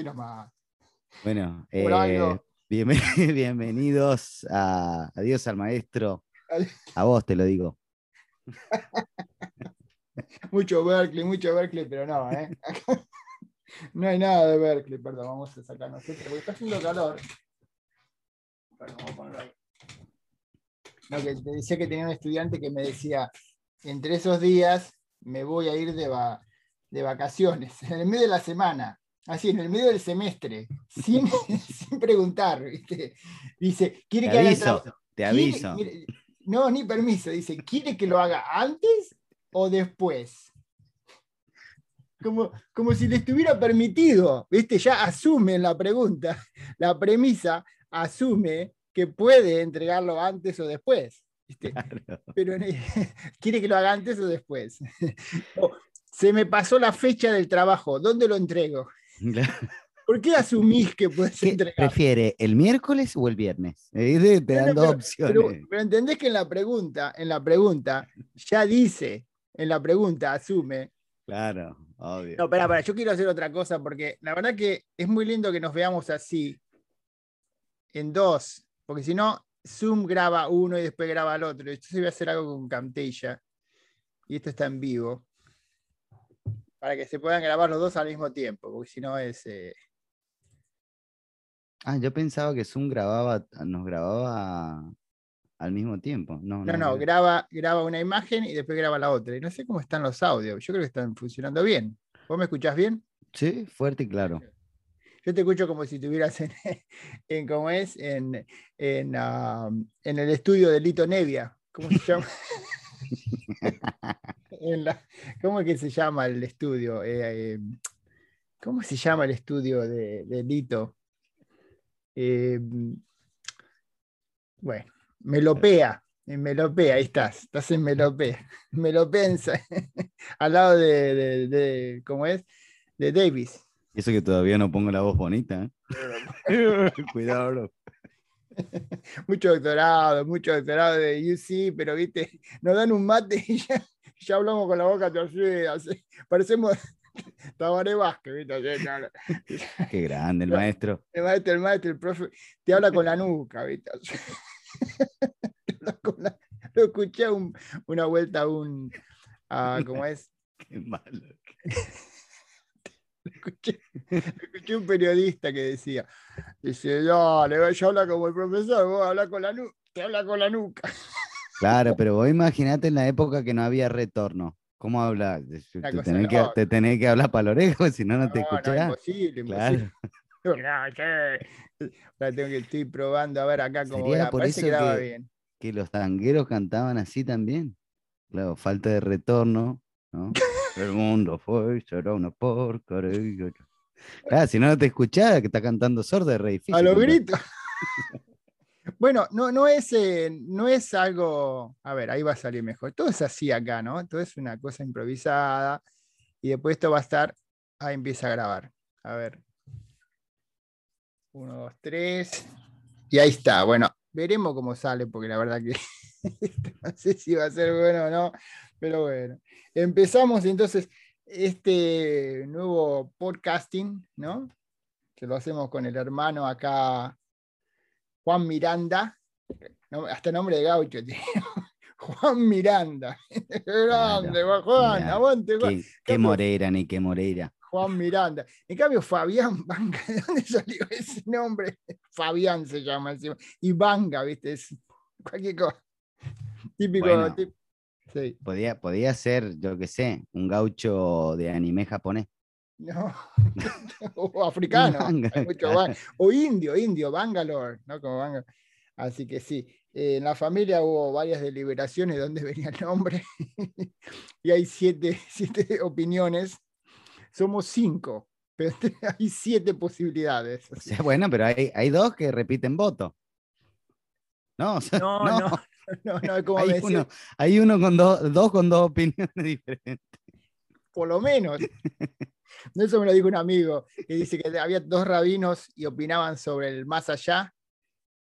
Sí, así nomás. Bueno, eh, bienven- bienvenidos a Adiós al Maestro. A vos te lo digo. Mucho Berkeley, mucho Berkeley, pero no, ¿eh? no hay nada de Berkeley, perdón, vamos a sacarnos esto, porque está haciendo calor. Perdón, vamos a ponerlo ahí. No, que te decía que tenía un estudiante que me decía, entre esos días me voy a ir de, va- de vacaciones, en el medio de la semana, así, en el medio del semestre, sin, sin preguntar, ¿viste? Dice, ¿quiere Te que aviso, te ¿Quiere- aviso. quiere- no, ni permiso. Dice, ¿quiere que lo haga antes o después? Como, como si le estuviera permitido, ¿viste? Ya asume la pregunta, la premisa asume que puede entregarlo antes o después. ¿viste? Claro. Pero quiere que lo haga antes o después. Se me pasó la fecha del trabajo, ¿dónde lo entrego? ¿Por qué asumís que puedes ¿Qué entregar? prefiere, el miércoles o el viernes? Eh, Te dan dos pero- opciones. Pero, pero entendés que en la pregunta, en la pregunta, ya dice, en la pregunta asume. Claro, obvio. No, espera, espera, yo quiero hacer otra cosa porque la verdad que es muy lindo que nos veamos así, en dos, porque si no, Zoom graba uno y después graba el otro. Yo voy a hacer algo con Camtasia y esto está en vivo para que se puedan grabar los dos al mismo tiempo, porque si no es... eh, Ah, yo pensaba que Zoom grababa, nos grababa al mismo tiempo. No, No, no, graba, graba una imagen y después graba la otra. Y no sé cómo están los audios. Yo creo que están funcionando bien. ¿Vos me escuchás bien? Sí, fuerte y claro. Yo te escucho como si estuvieras en, en ¿cómo es? En, en, ah, en el estudio de Lito Nevia. ¿Cómo se llama? En la- ¿Cómo es que se llama el estudio? Eh, eh, ¿Cómo se llama el estudio de, de Lito? Eh, bueno, Melopea. En Melopea, ahí estás. Estás en Melopea. Melopea al lado de, de- de- ¿cómo es? De Davis. Eso que todavía no pongo la voz bonita. ¿eh? Cuidado, bro. mucho doctorado, mucho doctorado de UC, pero viste, nos dan un mate y ya, ya hablamos con la boca torcida, así, parecemos Tabaré Vázquez, ¿viste? Qué grande el maestro. El maestro, el maestro, el profe, te habla con la nuca, ¿viste? Lo escuché un- una vuelta a un, a, ¿cómo es? Qué malo. Escuché, escuché un periodista que decía, dice, dale, ya habla como el profesor, vos habla con la nuca, te habla con la nuca. Claro, pero vos imaginate en la época que no había retorno. ¿Cómo hablas? Te tenés, que, loca. te tenés que hablar para la oreja, si no, no te No, no, escuchás. imposible, Claro. imposible. Ahora tengo que estoy probando a ver acá cómo Sería por eso que bien. Que los tangueros cantaban así también. Claro, falta de retorno, ¿no? El mundo fue, será una porquería. Claro, si no, no te escuchás, que está cantando sordo, es re difícil. A los gritos. Bueno, no, no, es, eh, no es algo. A ver, ahí va a salir mejor. Todo es así acá, ¿no? Todo es una cosa improvisada. Y después esto va a estar. Ahí empieza a grabar. A ver. Uno, dos, tres. Y ahí está. Bueno, veremos cómo sale, porque la verdad que no sé si va a ser bueno o no. Pero bueno. Empezamos entonces este nuevo podcasting, ¿no? Que lo hacemos con el hermano acá, Juan Miranda. Hasta nombre de gaucho tiene. Juan Miranda. Grande, Juan. Mirá, Aguante, Juan. Qué, qué Moreira, ni qué Moreira. Juan Miranda. En cambio, Fabián Vanga, ¿de dónde salió ese nombre? Fabián se llama encima. Y Vanga, ¿viste? Es cualquier cosa. Típico. Bueno. tip- Sí. Podía, podía ser, yo qué sé, un gaucho de anime japonés. No. o africano. Mucho O indio, indio, Bangalore, ¿no? Como Bangalore. Así que sí. eh, en la familia hubo varias deliberaciones de dónde venía el nombre. y hay siete, siete opiniones. Somos cinco, pero hay siete posibilidades. O sea, bueno, pero hay, hay dos que repiten voto. No, o sea, No, no, no, no, es como hay, uno, hay uno con dos, dos con dos opiniones diferentes. por lo menos. Eso me lo dijo un amigo, que dice que había dos rabinos y opinaban sobre el más allá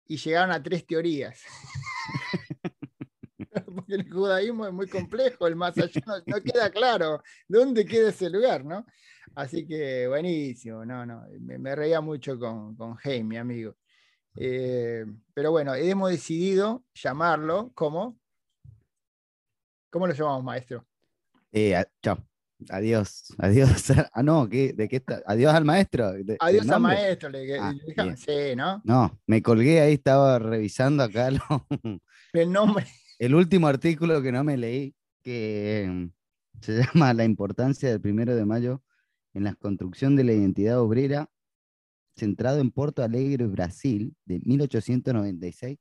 y llegaron a tres teorías. porque el judaísmo es muy complejo, el más allá no, no queda claro dónde queda ese lugar, ¿no? Así que buenísimo, no, no, me, me reía mucho con, con Hey, mi amigo. Eh, pero bueno, hemos decidido llamarlo como. ¿Cómo lo llamamos, maestro? Eh, chao. Adiós. Adiós. Ah, no, ¿qué, ¿de qué está? Adiós al maestro. ¿De- Adiós al maestro. Le, Ah, sí, ¿no? No, me colgué ahí, estaba revisando acá lo- El nombre. el último artículo que no me leí, que mm, se llama La importancia del primero de mayo en la construcción de la identidad obrera, centrado en Porto Alegre, Brasil, de 1896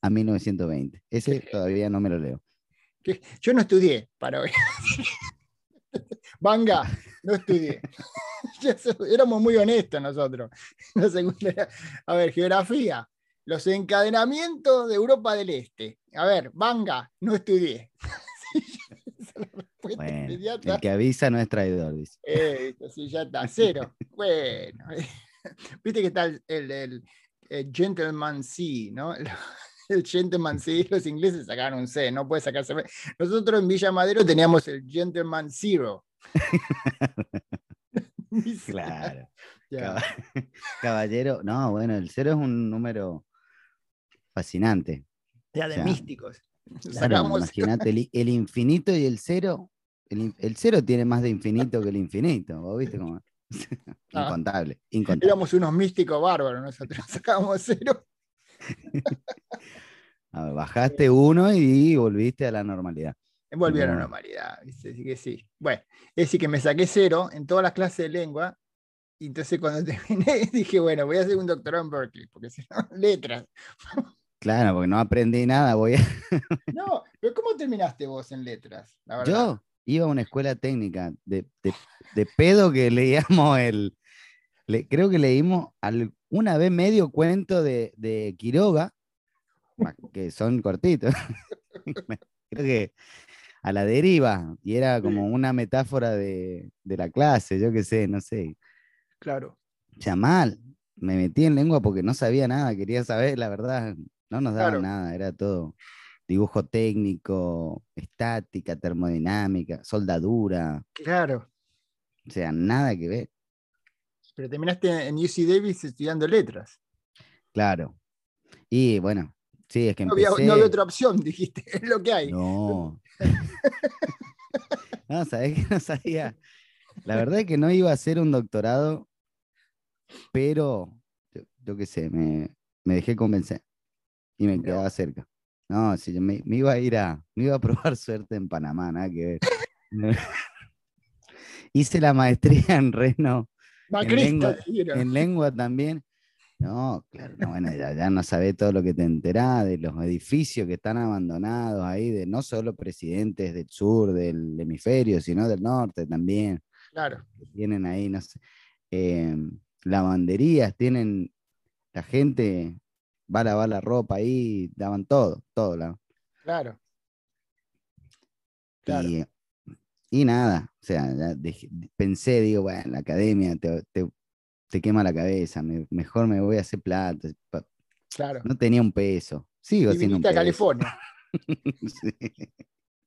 a 1920. Ese todavía no me lo leo. yo no estudié para hoy. Vanga, no estudié. Éramos muy honestos nosotros. La segunda era- a ver, geografía. Los encadenamientos de Europa del Este. A ver, Vanga, no estudié. Esa es la respuesta Bueno, inmediata. el que avisa no es traidor, dice. Eh, sí, ya está, cero. Bueno, viste que está el, el, el- el Gentleman C, ¿no? El Gentleman C, los ingleses sacaron un C, no puede sacarse. Nosotros en Villa Madero teníamos el Gentleman Zero. Claro. Caballero, no, bueno, el cero es un número fascinante. Ya de o sea, místicos. Claro, imagínate, el, el infinito y el cero. El, cero tiene más de infinito que el infinito. ¿Vos viste cómo? Ah. incontable, incontable. éramos unos místicos bárbaros nosotros. Sacábamos cero. A ver, bajaste uno y volviste a la normalidad. Volví a la No. normalidad, ¿viste? Así que sí. Bueno, es decir, que me saqué cero en todas las clases de lengua. Y entonces cuando terminé dije, bueno, voy a hacer un doctorado en Berkeley, porque si no, letras. Claro, porque no aprendí nada. Voy a... No, pero ¿cómo terminaste vos en letras? La verdad. Yo iba a una escuela técnica de, de- de pedo que leíamos el. le- creo que leímos al- una vez medio cuento de, de Quiroga, que son cortitos. creo que a la deriva, y era como una metáfora de, de la clase, yo qué sé, no sé. Claro. Ya mal, me metí en lengua porque no sabía nada, quería saber, la verdad, no nos Claro. nada, era todo dibujo técnico, estática, termodinámica, soldadura, Claro. o sea, nada que ver, Pero terminaste en UC Davis estudiando letras. claro. Y bueno, sí, es que No había, empecé... no había otra opción, dijiste. Es lo que hay. No. no, sabés que no sabía. La verdad es que no iba a hacer un doctorado, pero yo, yo qué sé, me, me dejé convencer y me quedaba cerca. No, sí, yo me, me iba a ir a, me iba a probar suerte en Panamá, nada que ver. Hice la maestría en Reno, lengua- en lengua también. No, claro, no, bueno, ya, ya no sabés todo lo que te enterás de los edificios que están abandonados ahí, de no solo presidentes del sur, del hemisferio, sino del norte también, Claro. que tienen ahí, no sé, eh, lavanderías, tienen, la gente va a lavar la ropa ahí, daban todo, todo. la- Claro. Claro. Y, y nada, o sea, dejé- pensé, digo, bueno, la academia te, te- te quema la cabeza, me- mejor me voy a hacer plata. Claro. No tenía un peso. Sigo Y siendo un a peso. California. Sí,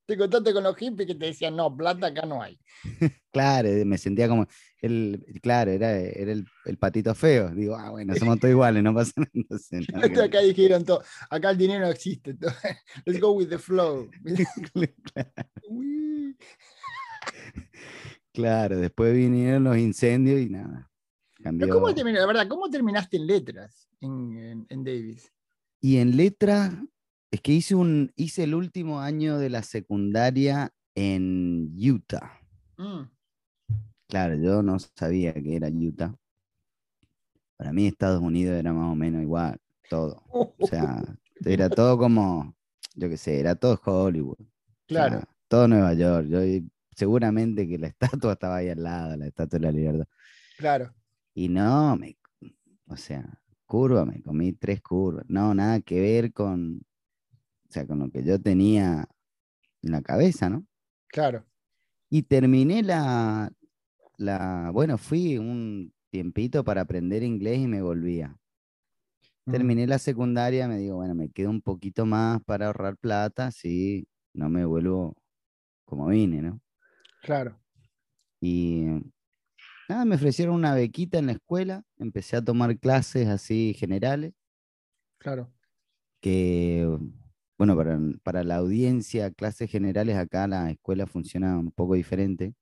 Te contaste con los hippies que te decían, no, plata acá no hay. Claro, me sentía como, el, claro, era, era el, el patito feo. Digo, ah, bueno, somos todos iguales, no pasa nada. Acá dijeron todo, acá el dinero no existe. todo. Let's go with the flow. Claro, después vinieron los incendios y nada. Cambió. Pero ¿cómo terminaste, la verdad, cómo terminaste en letras en, en- en Davis? Y en letra, es que hice, un, hice el último año de la secundaria en Utah. Mm, Claro, yo no sabía que era Utah. Para mí Estados Unidos era más o menos igual, todo. O sea, era todo como, yo qué sé, era todo Hollywood. o claro, sea, todo Nueva York. Yo, seguramente que la estatua estaba ahí al lado, la estatua de la libertad. claro. Y no, me, o sea, curva, me comí tres curvas. No, nada que ver con, o sea, con lo que yo tenía en la cabeza, ¿no? Claro. Y terminé la, la, bueno, fui un tiempito para aprender inglés y me volvía. Terminé la secundaria, me digo, bueno, me quedo un poquito más para ahorrar plata, si no me vuelvo como vine, ¿no? Claro, Y nada, me ofrecieron una bequita en la escuela, empecé a tomar clases así generales, claro. que, bueno, para, para la audiencia, clases generales acá la escuela funciona un poco diferente,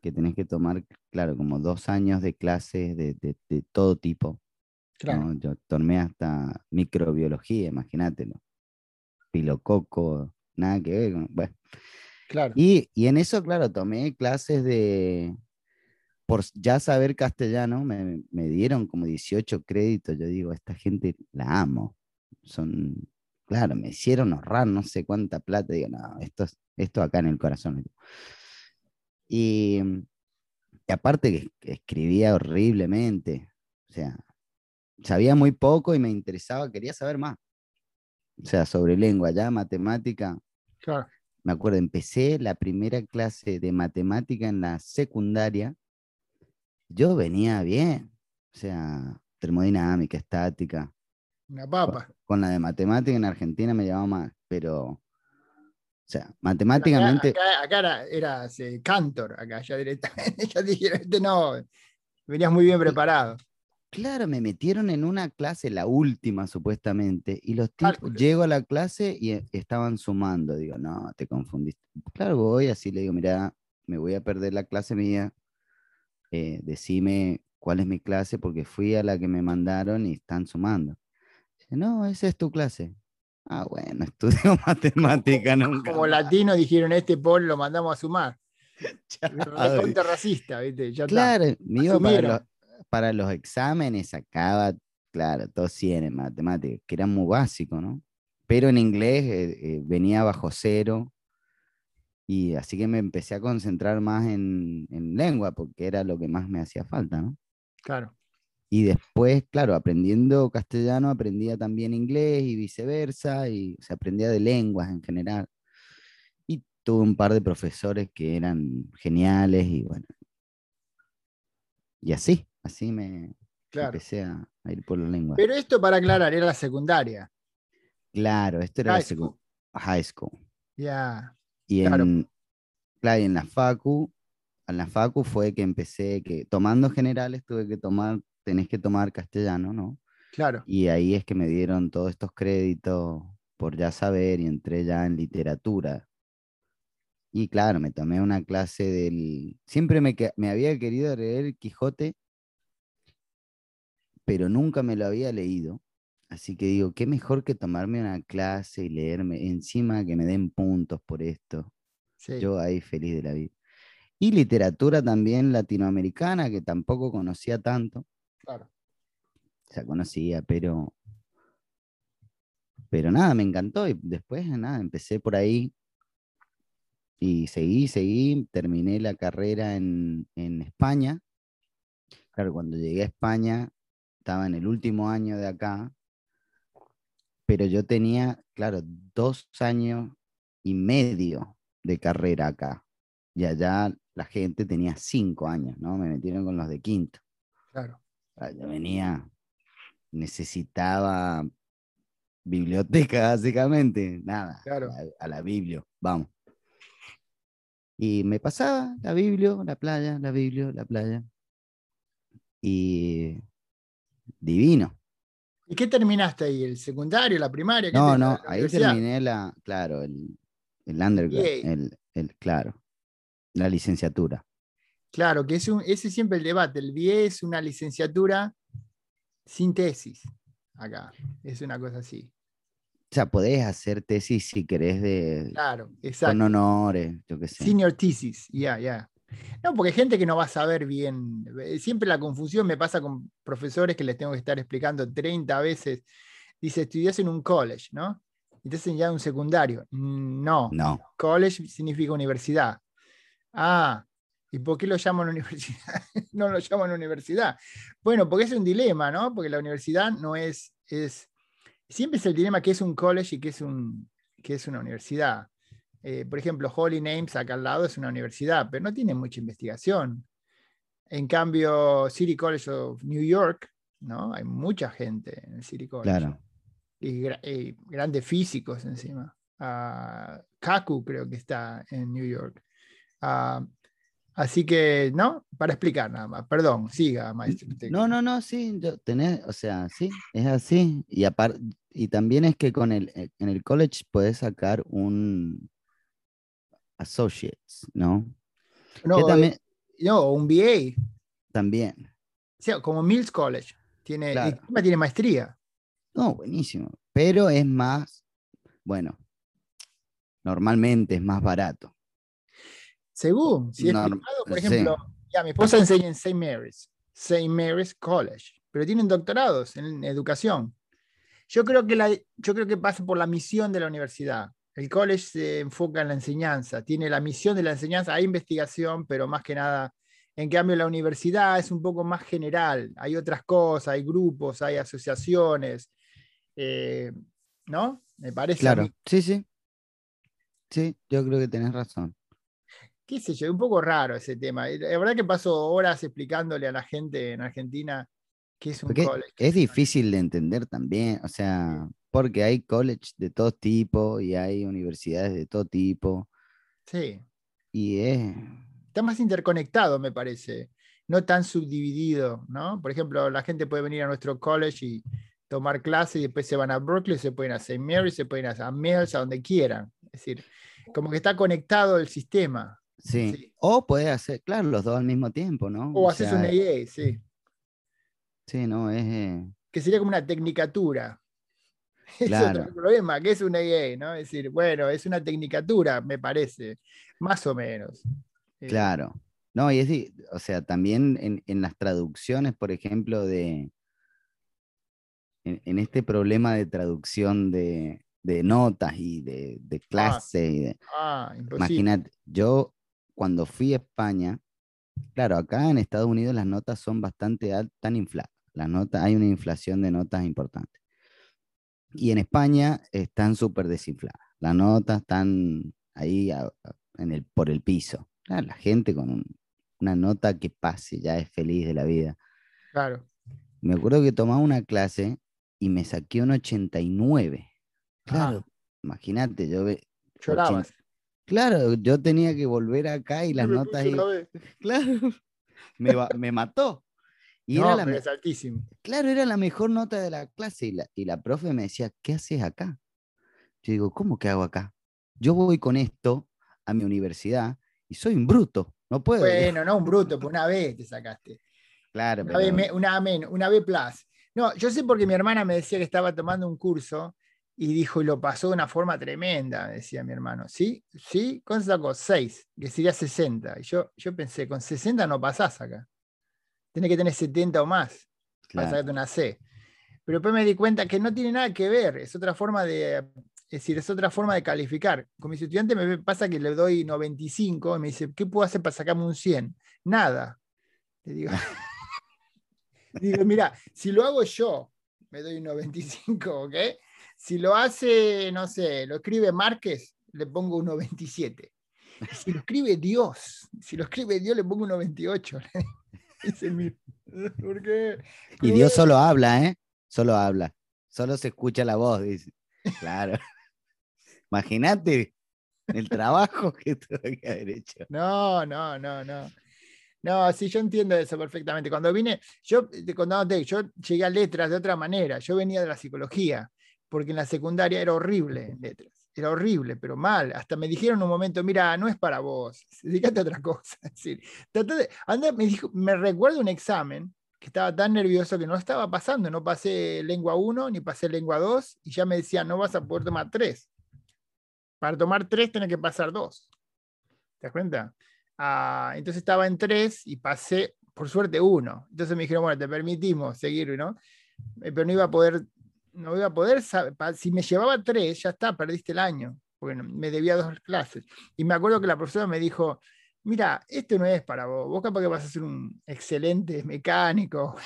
que tenés que tomar, claro, como dos años de clases de, de- de todo tipo. Claro. ¿no? Yo tomé hasta microbiología, imagínatelo. Pilococo, nada que ver. Bueno. Claro. Y, y en eso, claro, tomé clases de, por ya saber castellano, me, me dieron como 18 créditos. Yo digo, esta gente la amo. Son, claro, me hicieron ahorrar no sé cuánta plata. Digo, no, esto, es- esto acá en el corazón. Y, y aparte que, que escribía horriblemente. O sea, sabía muy poco y me interesaba, quería saber más. O sea, sobre lengua, ya matemática. Claro. Me acuerdo, empecé la primera clase de matemática en la secundaria. Yo venía bien. O sea, termodinámica, estática. Una papa. con la de matemática en Argentina me llevaba más, pero, o sea, matemáticamente, acá, acá era, eras, eh, Cantor, acá ya directamente. Ya dijeron, este no, venías muy bien preparado. claro, me metieron en una clase, la última supuestamente, y los tipos, Cálculo. llego a la clase y eh, estaban sumando. Digo, no, te confundiste. Claro, voy así, le digo, mira, me voy a perder la clase mía. Eh, decime cuál es mi clase, porque fui a la que me mandaron y están sumando. Dice, no, esa es tu clase. Ah, bueno, estudio matemática nunca. Como más". latino dijeron, este Paul lo mandamos a sumar. Contra racista, ¿viste? Ya. Claro, para los, para los exámenes, sacaba, claro, todos 100 en matemáticas, que era muy básico, ¿no? Pero en inglés eh, eh, venía bajo cero, y así que me empecé a concentrar más en, en lengua, porque era lo que más me hacía falta, ¿no? Claro. Y después, claro, aprendiendo castellano, aprendía también inglés y viceversa, y se aprendía de lenguas en general. Y tuve un par de profesores que eran geniales y bueno. Y así, así me Claro. empecé a, a ir por la lengua. Pero esto para aclarar, era la secundaria. claro, esto era la High secu- school. high school. Ya. Y Claro. en, claro, y en la facu, en la facu fue que empecé, que tomando generales tuve que tomar, tenés que tomar castellano, ¿no? Claro. Y ahí es que me dieron todos estos créditos por ya saber y entré ya en literatura. Y claro, me tomé una clase del... Siempre me, me había querido leer Quijote, pero nunca me lo había leído. Así que digo, qué mejor que tomarme una clase y leerme, encima que me den puntos por esto. Sí. Yo ahí feliz de la vida. Y literatura también latinoamericana, que tampoco conocía tanto Claro. ya conocía, pero, pero nada, me encantó y después nada, empecé por ahí y seguí, seguí, terminé la carrera en, en España. Claro, cuando llegué a España estaba en el último año de acá, pero yo tenía, claro, dos años y medio de carrera acá. Y allá la gente tenía cinco años, ¿no? Me metieron con los de quinto. Claro. Yo venía, necesitaba biblioteca, básicamente. Nada, Claro. a, a la Biblia, vamos. Y me pasaba la Biblia, la playa, la Biblia, la playa. Y divino. ¿Y qué terminaste ahí? ¿El secundario, la primaria? ¿Qué No, te- no, ahí terminé la, claro, el, el undergrad, el, el, claro, la licenciatura. Claro, que es un, ese es siempre el debate. El BA es una licenciatura sin tesis. Acá. Es una cosa así. O sea, podés hacer tesis si querés de, Claro, con exacto. honores, yo qué sé. Senior thesis, ya, ya. No, porque hay gente que no va a saber bien. eh, Siempre la confusión me pasa con profesores que les tengo que estar explicando 30 veces. Dice, estudias en un college, ¿no? Y te hacen ya un secundario. Mm, No, No, college significa universidad. Ah, ¿y por qué lo llaman universidad? no lo llaman universidad. Bueno, porque es un dilema, ¿no? Porque la universidad no es, es, siempre es el dilema que es un college y que es, un, que es una universidad. Eh, por ejemplo, Holy Names acá al lado es una universidad, pero no tiene mucha investigación. En cambio, City College of New York ¿no? Hay mucha gente en el City College. Claro. Y, y grandes físicos encima. Ah, Kaku creo que está en New York. Ah, así que, ¿no? Para explicar nada más. Perdón, siga, maestro. No, no, no, sí, yo tenés, o sea, sí, es así. Y aparte, y también es que con el, eh, en el college puedes sacar un associates, ¿no? No, también, no, un BA. también. O sea, como Mills College. Tiene, Claro. tiene maestría. No, buenísimo. Pero es más, bueno, normalmente es más barato. Según, si es privado, por sí. ejemplo, ya, mi esposa enseña en St. Mary's, St. Mary's College, pero tienen doctorados en educación. Yo creo que la, yo creo que pasa por la misión de la universidad. El college se enfoca en la enseñanza, tiene la misión de la enseñanza, hay investigación, pero más que nada, en cambio la universidad es un poco más general, hay otras cosas, hay grupos, hay asociaciones, eh, ¿no? Me parece Claro, sí, sí. Sí, yo creo que tenés razón. qué sé yo, es un poco raro ese tema. Y La verdad que paso horas explicándole a la gente en Argentina qué es un college. es difícil de entender también, o sea, porque hay college de todo tipo y hay universidades de todo tipo Sí, y es, está más interconectado, me parece, no tan subdividido, ¿no? Por ejemplo, la gente puede venir a nuestro college y tomar clases y después se van a Berkeley, se pueden a St. Mary, se pueden a Mills, a donde quieran. Es decir, como que está conectado el sistema. sí. Sí. O puedes hacer, claro, los dos al mismo tiempo, ¿no? O O haces sea, un AA, sí, Sí, no, es, eh, que sería como una tecnicatura. Es otro problema, que es un AA, ¿no? Es decir, bueno, es una tecnicatura, me parece, más o menos. Eh, claro. No, y es, o sea, también en, en las traducciones, por ejemplo, de, en, en este problema de traducción de, de notas y de, de clase y de, Ah. Imagínate, yo cuando fui a España, claro, acá en Estados Unidos las notas son bastante tan infladas. Las notas, hay una inflación de notas importante. Y en España están súper desinfladas. Las notas están ahí a- a- en el, por el piso. Claro, la gente con un- una nota que pase ya es feliz de la vida. Claro. Me acuerdo que tomaba una clase y me saqué un 89. Claro, imagínate, yo ve, Llorabas. Claro, yo tenía que volver acá y las Me notas ahí. Claro, me mató. Y No, era la, pero me- es altísimo. claro, era la mejor nota de la clase. Y la, y la profe me decía, ¿qué haces acá? Yo digo, ¿cómo que hago acá? Yo voy con esto a mi universidad y soy un bruto. No puedo. Bueno, no un bruto, pues una vez te sacaste. claro, Una, B, pero- me- una, A men- una B plus. No, yo sé porque mi hermana me decía que estaba tomando un curso y dijo, y lo pasó de una forma tremenda, decía mi hermano. ¿Sí? ¿Sí? ¿Cuánto sacó? 6, que sería 60. Y yo, yo pensé, con 60 no pasás acá. Tenés que tener 70 o más para claro, sacarte una C. Pero después me di cuenta que no tiene nada que ver, es otra forma de, es decir, es otra forma de calificar. Con mis estudiantes me pasa que le doy 95 y me dice, ¿qué puedo hacer para sacarme un 100? Nada. Le digo, digo, mira, si lo hago yo, me doy un 95, ¿ok? Si lo hace, no sé, lo escribe Márquez, le pongo un 97. Y Si lo escribe Dios, si lo escribe Dios, le pongo un 98. Dice el mío. ¿Por qué? Y Dios solo habla, ¿eh? Solo habla. Solo se escucha la voz, dice. Claro. Imagínate el trabajo que tuve que haber hecho. No, no, no, no. No, sí, yo entiendo eso perfectamente. Cuando vine, yo te contándote, yo llegué a letras de otra manera. Yo venía de la psicología, porque en la secundaria era horrible en letras. Era horrible, pero mal. Hasta me dijeron un momento, mira, no es para vos, dedícate a otra cosa. Es decir, de- anda, me, dijo, me recuerdo un examen que estaba tan nervioso que no estaba pasando. No pasé lengua 1 ni pasé lengua 2 y ya me decían, no vas a poder tomar 3. Para tomar 3 tenés que pasar 2. ¿Te das cuenta? Ah, entonces estaba en 3 y pasé, por suerte, 1. Entonces me dijeron, bueno, te permitimos seguir, ¿no? Eh, Pero no iba a poder, no iba a poder, sab- pa- si me llevaba 3, ya está, perdiste el año. Bueno, me debía dos clases. Y me acuerdo que la profesora me dijo, mira, esto no es para vos, vos capaz que vas a ser un excelente mecánico,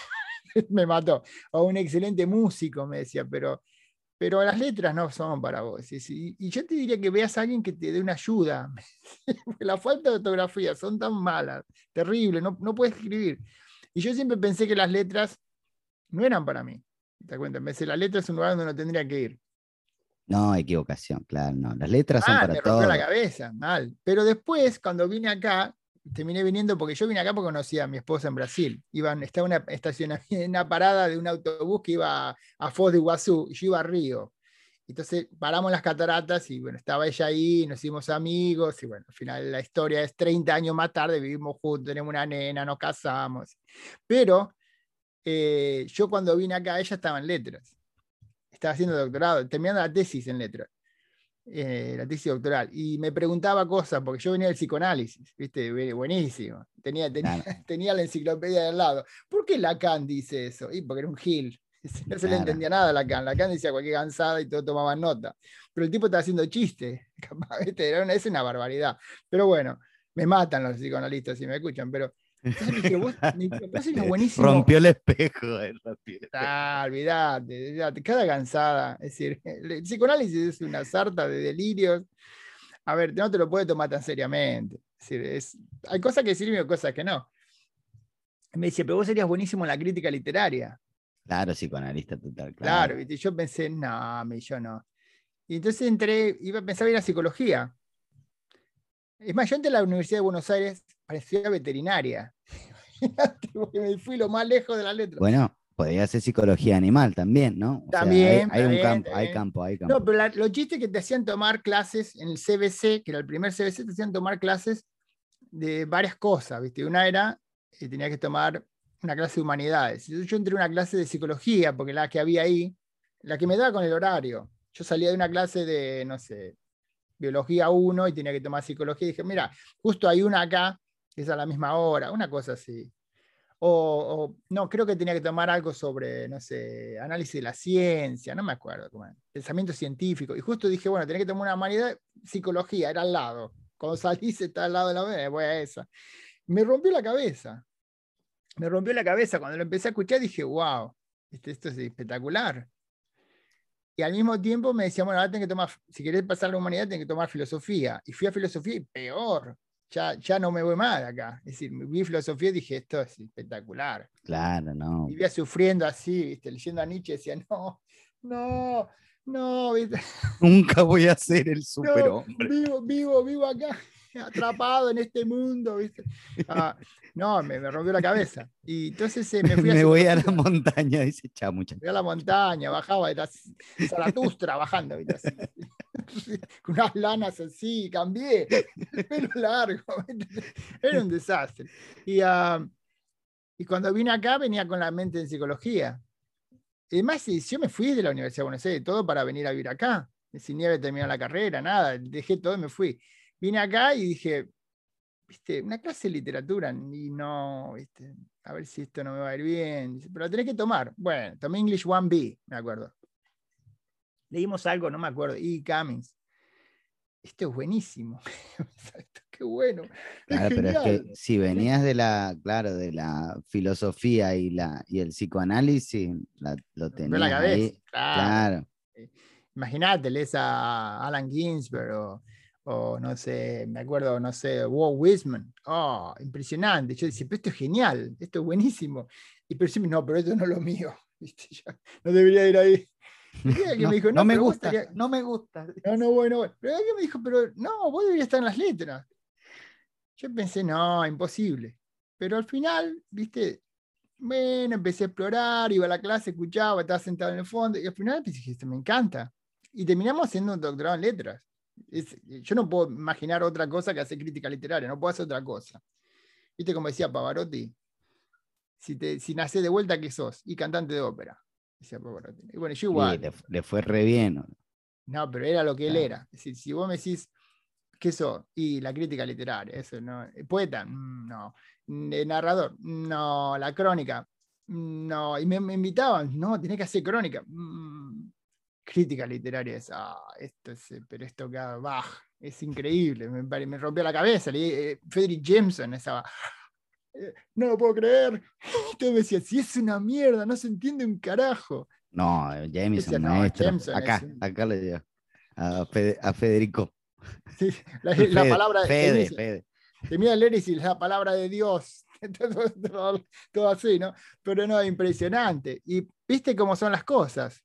me mató, o un excelente músico, me decía, pero, pero las letras no son para vos. Y, y yo te diría que veas a alguien que te dé una ayuda. Porque la falta de ortografía son tan malas, terrible, no, no puedes escribir. Y yo siempre pensé que las letras no eran para mí. ¿Te cuenta? Me dice, la letra es un lugar donde no tendría que ir. No, equivocación, claro, no. Las letras son Ah, para me rompió todos. la cabeza, mal. Pero después, cuando vine acá, terminé viniendo porque yo vine acá porque conocí a mi esposa en Brasil. Iban, estaba una estación, una parada de un autobús que iba a, a Foz de Iguazú y yo iba a Río. Entonces paramos en las cataratas y bueno, estaba ella ahí, nos hicimos amigos y bueno, al final la historia es 30 años más tarde, vivimos juntos, tenemos una nena, nos casamos. Pero eh, yo cuando vine acá, ella estaba en letras. Estaba haciendo doctorado, terminando la tesis en letras eh, la tesis doctoral, y me preguntaba cosas, porque yo venía del psicoanálisis, ¿viste? Bu- Buenísimo. Tenía, tenía, Claro. tenía la enciclopedia del lado. ¿Por qué Lacan dice eso? Y porque era un gil. No se le Claro. entendía nada a Lacan. Lacan decía cualquier cansada y todo tomaban nota. Pero el tipo estaba haciendo chiste. capaz, ¿viste? Era una, es una barbaridad. Pero bueno, me matan los psicoanalistas si me escuchan. Pero entonces dije, vos, mi es buenísimo. Rompió el espejo. eh, rompió el espejo. Ah, olvidate, olvidate, cada cansada. Es decir, el psicoanálisis es una sarta de delirios. A ver, no te lo puedes tomar tan seriamente. Es decir, es- hay cosas que sirven y cosas que no. Me dice, pero vos serías buenísimo en la crítica literaria. Claro, psicoanalista total. Claro, Claro. yo pensé, no, yo no. Y entonces entré, iba a pensar ir a psicología. Es más, yo entré a la Universidad de Buenos Aires estudiar veterinaria. Me fui lo más lejos de la letra. Bueno, podría ser psicología animal también, ¿no? O sea, hay- También, hay, un campo, hay campo, hay campo. No, pero la- los chistes que te hacían tomar clases en el CBC, que era el primer CBC, te hacían tomar clases de varias cosas, ¿viste? Una era, que tenía que tomar una clase de humanidades. Yo entré a una clase de psicología, porque la que había ahí, la que me daba con el horario. Yo salía de una clase de, no sé, biología 1 y tenía que tomar psicología. Y dije, mira, justo hay una acá, es a la misma hora, una cosa así. O, o- no, creo que tenía que tomar algo sobre, no sé, análisis de la ciencia, no me acuerdo, pensamiento científico. Y justo dije, bueno, tenía que tomar una humanidad, psicología, era al lado. Cuando salí, se está al lado de la vez, voy a esa. Me rompió la cabeza. Me rompió la cabeza. Cuando lo empecé a escuchar, dije, wow, este, esto es espectacular. Y al mismo tiempo me decía, bueno, ahora tengo que tomar, si querés pasar a la humanidad, tengo que tomar filosofía. Y fui a filosofía y peor. Ya, ya no me voy mal acá. Es decir, vi filosofía y dije, esto es espectacular Claro, no. vivía sufriendo así, ¿viste? leyendo a Nietzsche, decía, no, no, no, ¿viste? Nunca voy a ser el No, superhombre. vivo, vivo, vivo acá, atrapado en este mundo, ¿viste? Ah, no, me, me rompió la cabeza. Y entonces eh, me fui a Me voy a la montaña, dice muchachos. fui a la montaña, bajaba, era Zaratustra bajando, ¿viste? Así, con unas lanas así, cambié, el pelo largo, era un desastre. Y, ah, y cuando vine acá venía con la mente en psicología. Y además, yo me fui de la Universidad de Buenos Aires, todo para venir a vivir acá. Sin nieve terminó la carrera, nada, dejé todo y me fui. Vine acá y dije, viste, una clase de literatura, y no, viste, a ver si esto no me va a ir bien. Pero la tenés que tomar. Bueno, tomé English 1B, me acuerdo. Leímos algo, no me acuerdo, E. Cummings. Esto es buenísimo. Esto, Qué bueno. es Claro, pero es que si venías de la, claro, de la filosofía y la y el psicoanálisis, la- lo tenías la cabeza. ahí. claro. Claro, Imagínate, lees a Alan Ginsberg o, o no sé, me acuerdo, no sé, Walt Whitman. Oh, impresionante. Yo decía, pero esto es genial, esto es buenísimo. Y pero no, pero esto no es lo mío. ¿viste? Yo no debería ir ahí. No, me dijo, no gusta, no me gusta. No, no, bueno, bueno. Pero alguien me dijo, pero no, vos deberías estar en las letras. Yo pensé, no, imposible. Pero al final, viste, bueno, empecé a explorar, iba a la clase, escuchaba, estaba sentado en el fondo, y al final dije, esto me encanta. Y terminamos haciendo un doctorado en letras. Es- yo no puedo imaginar otra cosa que hacer crítica literaria, no puedo hacer otra cosa. Viste como decía Pavarotti, si, te, si nacés de vuelta, ¿qué sos? Y cantante de ópera, decía Pavarotti. Y bueno, yo igual. le, le fue re bien. ¿no? No, pero era lo que él era. Es decir, si vos me decís, ¿qué sos? Y la crítica literaria, eso, ¿no? Poeta, Mm, no. Mm, eh, Narrador, no. La crónica, Mm, no. Y me, me invitaban, no, tenés que hacer crónica. Mm, Crítica literaria es, ah, esto es, eh, pero esto que bah, es increíble, me, me rompió la cabeza. Leí, eh, Jameson estaba, eh, no lo puedo creer. Y todo me decía, si es una mierda, no se entiende un carajo. No, eh, Decía, Jameson, no, maestro. Jameson acá, un- acá le digo. A, Fede- a Federico. Sí, la, palabra Fede, Denise, Fede. Leer y dice, la palabra de Dios. todo, todo así, ¿no? Pero no, impresionante. Y viste cómo son las cosas.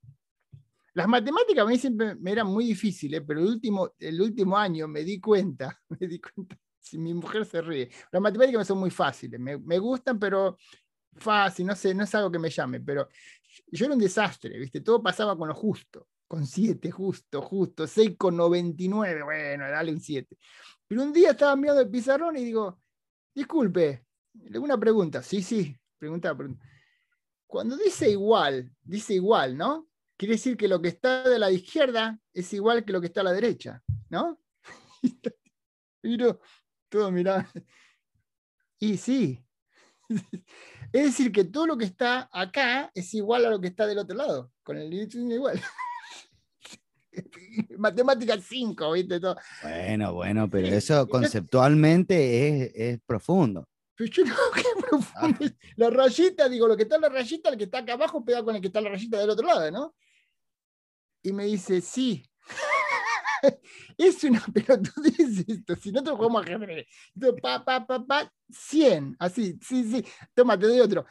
Las matemáticas a mí siempre me eran muy difíciles, pero el último, el último año me di cuenta, me di cuenta, si mi mujer se ríe. Las matemáticas me son muy fáciles, me, me gustan, pero fácil, no sé, no es algo que me llame, pero yo era un desastre, ¿viste? Todo pasaba con lo justo, con 7, justo, justo, 6 con 99, bueno, dale un 7. Pero un día estaba mirando el pizarrón y digo, disculpe, una pregunta, sí, sí, pregunta, pregunta. Cuando dice igual, dice igual, ¿no? Quiere decir que lo que está de la izquierda es igual que lo que está a la derecha, ¿no? Todo mirá. Y sí. Es decir, que todo lo que está acá es igual a lo que está del otro lado, con el igual. Matemática 5, ¿viste? Todo. Bueno, bueno, pero eso conceptualmente es, es profundo. Pero yo no, qué profundo. Ah. La rayita, digo, lo que está en la rayita, el que está acá abajo pega con el que está en la rayita del otro lado, ¿no? Y me dice, sí. es una pelotudez esto, si no te jugamos ajedrez. Entonces, pa, pa, pa, pa, 100, así, sí, sí, toma, te doy otro.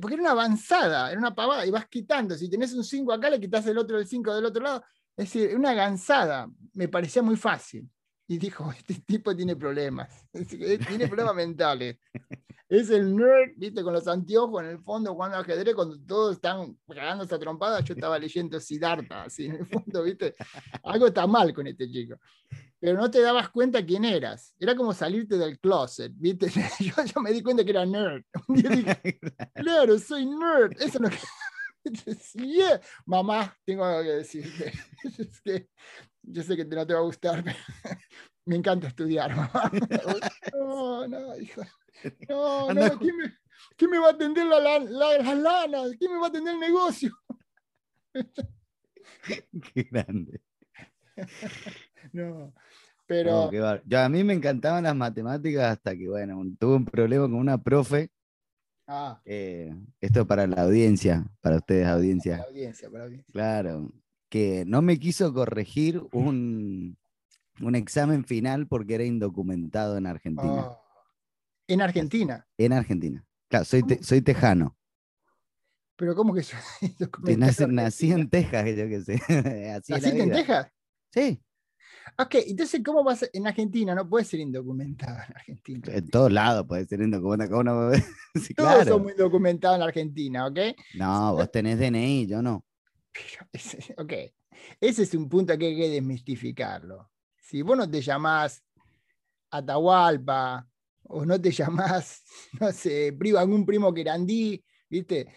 Porque era una avanzada, era una pavada, y vas quitando. Si tenés un 5 acá, le quitas el otro del 5 del otro lado. Es decir, una gansada. Me parecía muy fácil. Y dijo, este tipo tiene problemas, tiene problemas mentales es el nerd, viste, con los anteojos en el fondo jugando ajedrez, cuando todos están cagándose a trompada, yo estaba leyendo Siddhartha, así en el fondo, viste, algo está mal con este chico. Pero no te dabas cuenta quién eras, era como salirte del closet, viste, yo, me di cuenta que era nerd. Un día dije, claro, soy nerd, eso no... Yeah. Mamá, tengo algo que decirte. Es que yo sé que no te va a gustar, pero me encanta estudiar, mamá. No, no, hijo. No, no, ¿quién me, va a atender la, las lanas? ¿Quién me va a atender el negocio? Qué grande. No, pero. Yo, a mí me encantaban las matemáticas hasta que, bueno, tuve un problema con una profe. Ah. Eh, esto para la audiencia, para ustedes, audiencia. Para la audiencia, para la audiencia. Claro, que no me quiso corregir un, un examen final porque era indocumentado en Argentina. Ah. En Argentina. En Argentina. Claro, soy, soy tejano. Pero ¿cómo que soy nací, nací en Texas, yo qué sé. ¿Naciste en Texas? Sí. Ok, entonces, ¿cómo vas en Argentina? No puede ser indocumentado en Argentina. En todos lados puede ser indocumentado. No... sí, Todos claro. somos indocumentados en Argentina, ¿ok? No, vos tenés DNI, yo no. ok, ese es un punto que hay que desmistificarlo. Si vos no te llamás Atahualpa, o no te llamás, no sé, primo, algún primo querandí, ¿viste?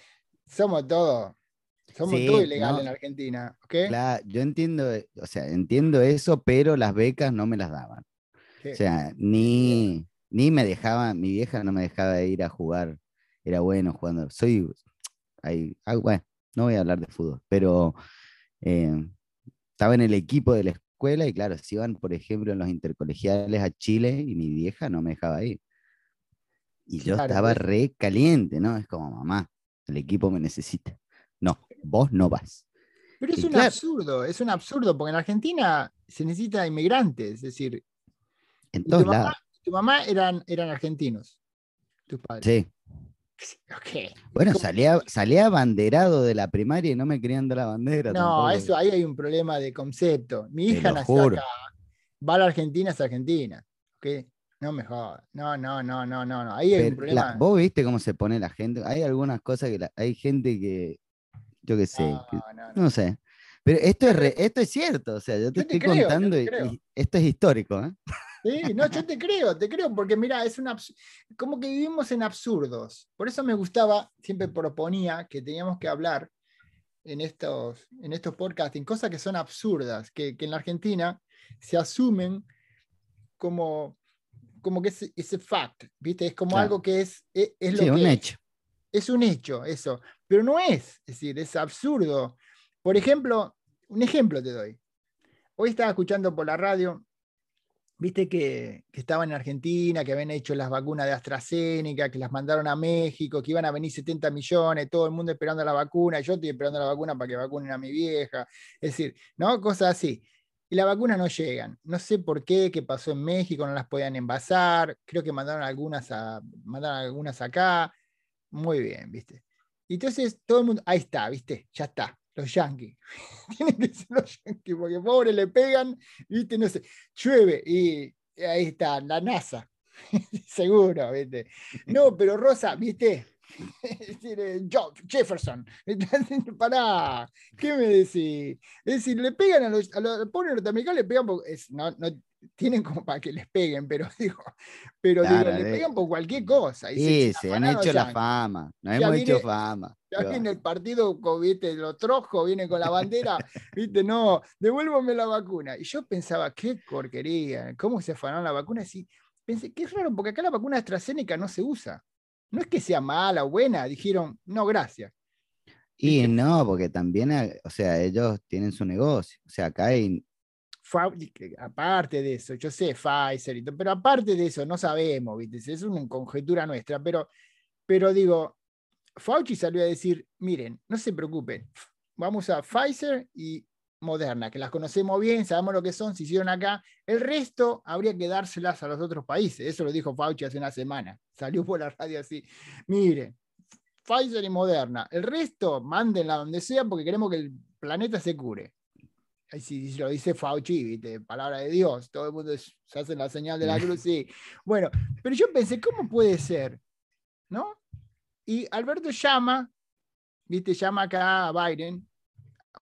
Somos todos, somos todos ilegales en Argentina, ¿ok? Claro, yo entiendo, o sea, entiendo eso, pero las becas no me las daban. O sea, ni, ni me dejaban, mi vieja no me dejaba ir a jugar, era bueno jugando. Soy, ahí, ah, bueno, no voy a hablar de fútbol, pero eh, estaba en el equipo de la escuela y claro, si iban, por ejemplo, en los intercolegiales a Chile y mi vieja no me dejaba ir. Y yo estaba re caliente, ¿no? Es como, mamá, el equipo me necesita. No, vos no vas. Pero es un absurdo, es un absurdo, porque en Argentina se necesita inmigrantes, es decir. En todos tu lados. tu mamá eran, eran argentinos, tus padres. Sí. Bueno, salía, salía abanderado de la primaria y no me querían dar la bandera. No, eso ahí hay un problema de concepto. Mi hija nació acá, va a la Argentina, es Argentina. No me jodas. No, no, no, no, no. Ahí hay un problema. Vos viste cómo se pone la gente. Hay algunas cosas que hay gente que. Yo qué sé. No, sé. Pero esto es, esto es cierto. O sea, yo te, estoy contando y, esto es histórico. ¿eh? Sí, no, yo te creo, te creo, porque mira, es una como que vivimos en absurdos. Por eso me gustaba, siempre proponía que teníamos que hablar en estos, en estos podcasting, cosas que son absurdas, que, en la Argentina se asumen como, como que es, es fact, ¿viste? Es como algo que es, es, lo un hecho. Es. un hecho, eso. Pero no es, es decir, es absurdo. Por ejemplo, un ejemplo te doy. Hoy estaba escuchando por la radio viste que, estaban en Argentina, que habían hecho las vacunas de AstraZeneca, que las mandaron a México, que iban a venir 70 millones, todo el mundo esperando la vacuna, yo estoy esperando la vacuna para que vacunen a mi vieja, es decir, ¿no? Cosas así. y las vacunas no llegan. No sé por qué, qué pasó en México, no las podían envasar, creo que mandaron algunas, a, mandaron algunas acá, muy bien, ¿viste? Entonces todo el mundo, ahí está, ¿viste? Ya está, los yankees. Tienen que ser los yankees, porque pobre le pegan, ¿viste? No sé, llueve y ahí está, la NASA. Seguro, ¿viste? No, pero Rosa, ¿viste? Jefferson. Pará, ¿qué me decís? Es decir, le pegan a los, a los pobres norteamericanos, le pegan porque no, no, tienen como para que les peguen, pero digo, pero digo, le pegan por cualquier cosa. Y sí, se, han hecho la fama, nos hemos hecho fama. Ya viene el partido, ¿viste? Los trojos, viene con la bandera, ¿viste? No, devuélvame la vacuna. Y yo pensaba, qué porquería, ¿cómo se afanaron la vacuna? Y pensé, qué raro, porque acá la vacuna AstraZeneca no se usa. No es que sea mala o buena, dijeron, no, gracias. Y no, porque también, o sea, ellos tienen su negocio. O sea, acá hay aparte de eso, yo sé Pfizer, y todo, pero aparte de eso, no sabemos, es una conjetura nuestra, pero, pero digo, Fauci salió a decir, miren, no se preocupen, vamos a Pfizer y Moderna, que las conocemos bien, sabemos lo que son, se hicieron acá, el resto habría que dárselas a los otros países, eso lo dijo Fauci hace una semana, salió por la radio así, miren, Pfizer y Moderna, el resto mándenla donde sea porque queremos que el planeta se cure si, lo dice Fauci, ¿viste? palabra de Dios, todo el mundo se hace la señal de la cruz, sí. Bueno, pero yo pensé, ¿cómo puede ser? ¿No? Y Alberto llama, ¿viste? Llama acá a Biden.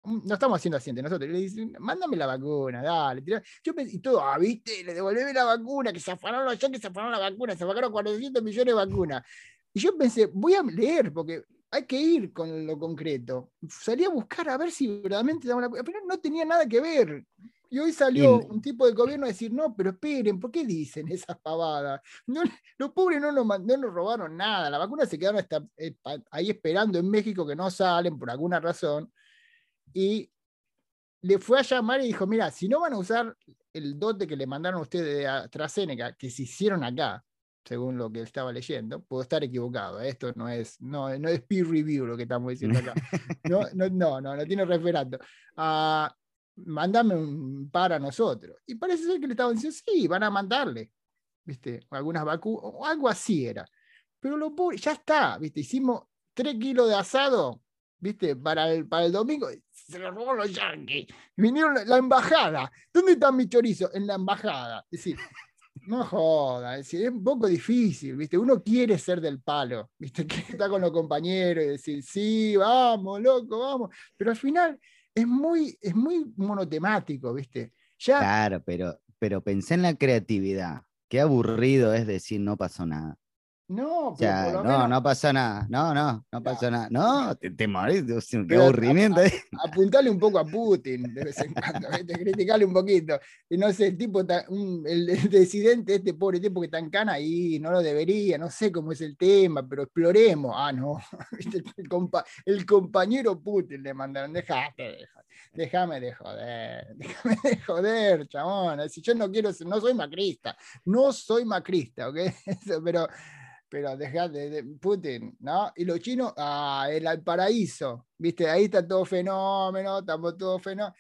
No estamos haciendo asiente nosotros. Le dicen, mándame la vacuna, dale. Yo pensé, y todo, ah, ¿viste? Le devolveme la vacuna, que se afanaron los que se afanaron la vacuna, se afanaron 400 millones de vacunas. Y yo pensé, voy a leer, porque hay que ir con lo concreto. Salí a buscar a ver si verdaderamente la pero no tenía nada que ver. Y hoy salió un tipo de gobierno a decir, no, pero esperen, ¿por qué dicen esas pavadas? No, los pobres no nos, no nos robaron nada, la vacuna se quedaron eh, ahí esperando en México que no salen por alguna razón. Y le fue a llamar y dijo, mira, si no van a usar el dote que le mandaron a ustedes de AstraZeneca, que se hicieron acá, según lo que estaba leyendo. Puedo estar equivocado, ¿eh? esto no es, no, no es peer review lo que estamos diciendo acá. No, no, no, no, no tiene referato. Uh, mándame un par a nosotros. Y parece ser que le estaban diciendo, sí, van a mandarle, ¿viste? Algunas vacunas, o algo así era. Pero lo ya está, ¿viste? Hicimos tres kilos de asado, ¿viste? Para el, para el domingo, se lo robó los yankees. Vinieron la, embajada. ¿Dónde está mi chorizo? En la embajada. Es decir, no joda, es, un poco difícil, ¿viste? Uno quiere ser del palo, ¿viste? Que está con los compañeros y decir, sí, vamos, loco, vamos. Pero al final es muy, es muy monotemático, ¿viste? Claro, pero, pero pensé en la creatividad. Qué aburrido es decir no pasó nada. No, no, no pasó nada. No, no, no pasó nada. No, te, te morís, qué aburrimiento. apuntale un poco a Putin de vez en cuando, criticarle un poquito. Y no sé, el tipo, el, el, decidente, este pobre tipo que está en cana ahí, no lo debería, no sé cómo es el tema, pero exploremos. Ah, no, el, el compañero Putin le mandaron, dejate, déjame de joder, déjame de joder, chabón. Si yo no quiero, no soy macrista, no soy macrista, ¿ok? pero pero dejate de Putin, ¿no? Y los chinos, ah, el paraíso, ¿viste? Ahí está todo fenómeno, estamos todo fenómeno.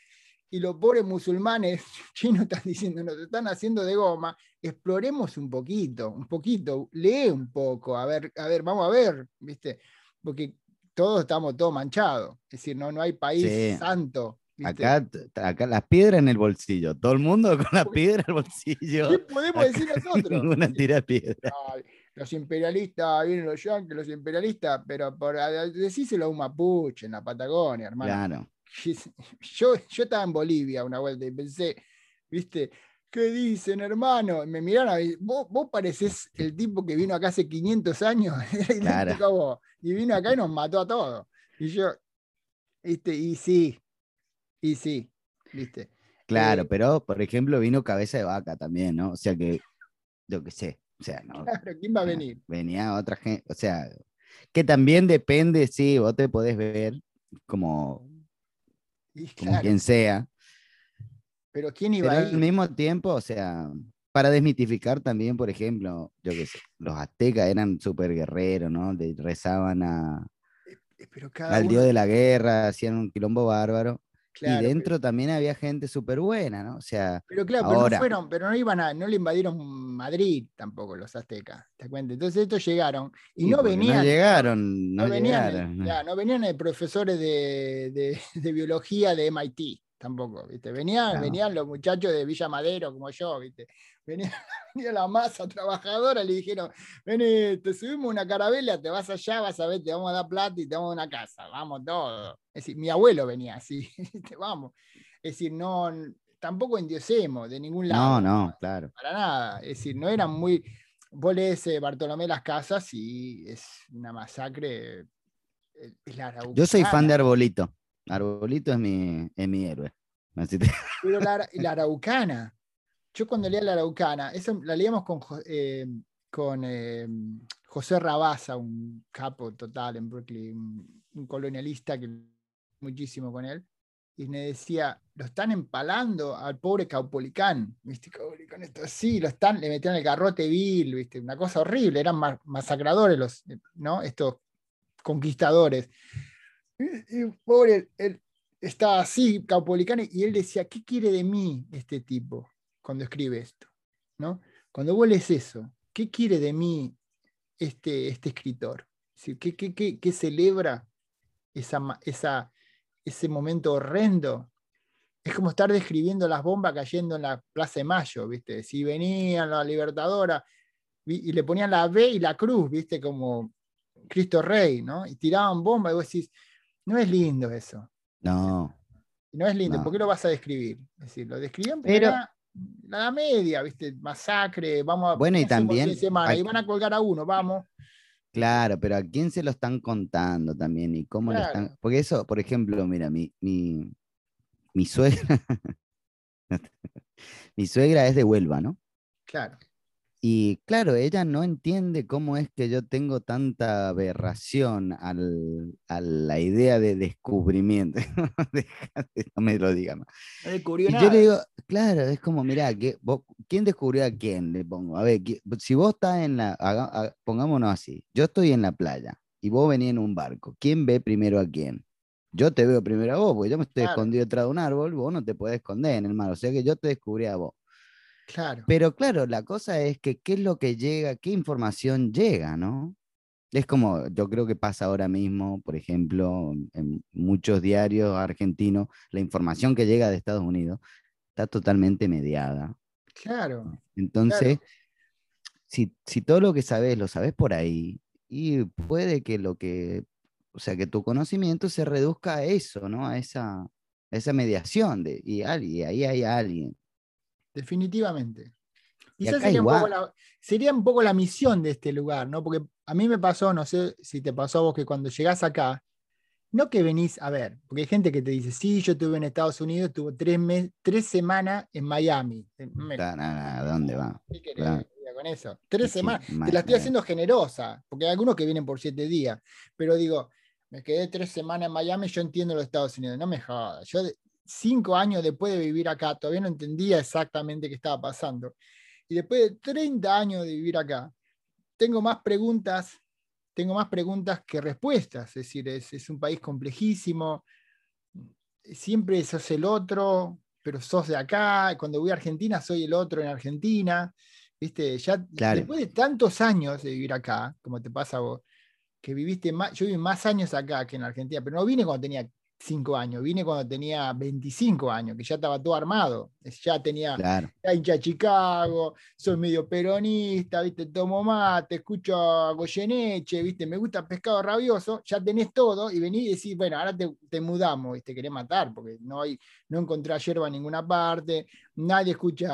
Y los pobres musulmanes chinos están diciendo, nos están haciendo de goma, exploremos un poquito, un poquito, lee un poco, a ver, a ver, vamos a ver, ¿viste? Porque todos estamos todos manchados, es decir, no, no hay país santo. Acá, acá las piedras en el bolsillo, todo el mundo con las piedras en el bolsillo. ¿Qué podemos decir nosotros? Ninguna tira piedra los imperialistas, vienen los yankees, los imperialistas, pero por decíselo a un mapuche en la Patagonia, hermano. Claro. Yo, yo estaba en Bolivia una vuelta y pensé, viste, ¿qué dicen, hermano? me miraron, vos, vos parecés el tipo que vino acá hace 500 años claro. y vino acá y nos mató a todos. Y yo, viste, y sí, y sí, viste. Claro, eh, pero por ejemplo vino cabeza de vaca también, ¿no? O sea que, yo qué sé, o sea, no. ¿quién va a venir? Venía otra gente, o sea, que también depende, sí, vos te podés ver como, como quien sea. Pero ¿quién iba Pero Al mismo tiempo, o sea, para desmitificar también, por ejemplo, yo qué sé, los aztecas eran súper guerreros, ¿no? Le rezaban a, eh, al dios de la guerra, hacían un quilombo bárbaro. Claro, y dentro también había gente súper buena, ¿no? O sea, Pero claro, pero no fueron, pero no iban a, no le invadieron Madrid tampoco los aztecas, te cuento. Entonces estos llegaron y sí, no venían. No llegaron, no, no venían, eh, llegaron. ya, no venían de profesores de, de- de biología de MIT tampoco, ¿viste? Venían, venían los muchachos de Villa Madero, como yo, ¿viste? Venía, venía la masa trabajadora, le dijeron, vení, te subimos una carabela, te vas allá, vas a ver, te vamos a dar plata y te vamos a una casa, vamos todo. Es decir, mi abuelo venía así, ¿viste? vamos. Es decir, no, tampoco endiosemos de ningún lado. No, no, claro. Para nada. Es decir, no eran muy. Vos lees eh, Bartolomé las Casas y es una masacre. eh, es la Yo soy fan de Arbolito. Arbolito es mi, es mi héroe. Así te- Pero la, ara- la Araucana. Yo cuando leía la Araucana, eso la leíamos con, eh, con eh, José Rabasa, un capo total en Brooklyn, un, un colonialista que muchísimo con él. Y me decía, lo están empalando al pobre Caupolicán. ¿Viste? Caupolicán esto así, lo están, le metieron el garrote vil, ¿viste? Una cosa horrible, eran ma- masacradores los, ¿no? Estos conquistadores. Y, pobre, él estaba así, Caupolicán, y él decía, ¿qué quiere de mí este tipo cuando escribe esto? ¿No? Cuando vos lees eso, ¿qué quiere de mí este, este escritor? ¿qué, qué, qué- qué celebra esa, esa, ese momento horrendo? Es como estar describiendo las bombas cayendo en la Plaza de Mayo, ¿viste? Si venían la Libertadora y le ponían la B y la cruz, ¿viste? Como Cristo Rey, ¿no? Y tiraban bombas y vos decís, no es lindo eso. No. No es lindo, No. ¿por qué lo vas a describir? Es decir, lo describían Pero- Edad media, ¿viste? Masacre, vamos a. Bueno, y ¿qué hacemos también semana? Y van a colgar a uno, vamos. Claro, pero ¿a quién se lo están contando también? ¿Y cómo lo están? Porque eso, por ejemplo, mira, mi, mi, mi suegra, mi suegra es de Huelva, ¿no? Claro. Y claro, ella no entiende cómo es que yo tengo tanta aberración al- a la idea de descubrimiento. No me lo diga más. No descubrió Y nada. yo le digo, claro, es como, mirá, que vos- ¿quién descubrió a quién? Le pongo, a ver, si vos estás en la, haga- pongámonos así, yo estoy en la playa y vos venís en un barco, ¿quién ve primero a quién? Yo te veo primero a vos, porque yo me estoy Claro. escondido detrás de un árbol, vos no te podés esconder en el mar, o sea que yo te descubrí a vos. Claro. Pero claro, la cosa es que qué es lo que llega, qué información llega, ¿no? Es como, yo creo que pasa ahora mismo, por ejemplo, en muchos diarios argentinos, la información que llega de Estados Unidos está totalmente mediada. Claro. Entonces, si, si todo lo que sabes lo sabes por ahí, y puede que lo que, o sea, que tu conocimiento se reduzca a eso, ¿no? A esa, a esa mediación de, y, y ahí hay alguien. Definitivamente. Quizás sería un, poco la, sería un poco la misión de este lugar, ¿no? Porque a mí me pasó, no sé si te pasó a vos, que cuando llegás acá, no que venís, a ver, porque hay gente que te dice, sí, yo estuve en Estados Unidos, estuve tres, mes- tres semanas en Miami. Eh, me- Claro, no, no, ¿a dónde va? ¿Qué querés claro. con eso? Tres Sí, semanas. ma- Te la estoy haciendo generosa, porque hay algunos que vienen por siete días, pero digo, me quedé tres semanas en Miami, yo entiendo los Estados Unidos, no me jodas. Yo cinco años después de vivir acá, todavía no entendía exactamente qué estaba pasando. Y después de 30 años de vivir acá, tengo más preguntas, tengo más preguntas que respuestas. Es decir, es, es un país complejísimo. Siempre sos el otro, pero sos de acá. Cuando voy a Argentina, soy el otro en Argentina. ¿Viste? Ya Claro. después de tantos años de vivir acá, como te pasa a vos, que viviste más, yo viví más años acá que en Argentina, pero no vine cuando tenía 5 años, vine cuando tenía 25 años, que ya estaba todo armado, ya tenía Claro, ya hincha Chicago, soy medio peronista, ¿viste? Tomo mate, escucho a Goyeneche, ¿viste? Me gusta pescado rabioso, ya tenés todo y venís y decís, bueno, ahora te, te mudamos, ¿viste? Querés matar, porque no hay, no encontrás hierba en ninguna parte, nadie escucha,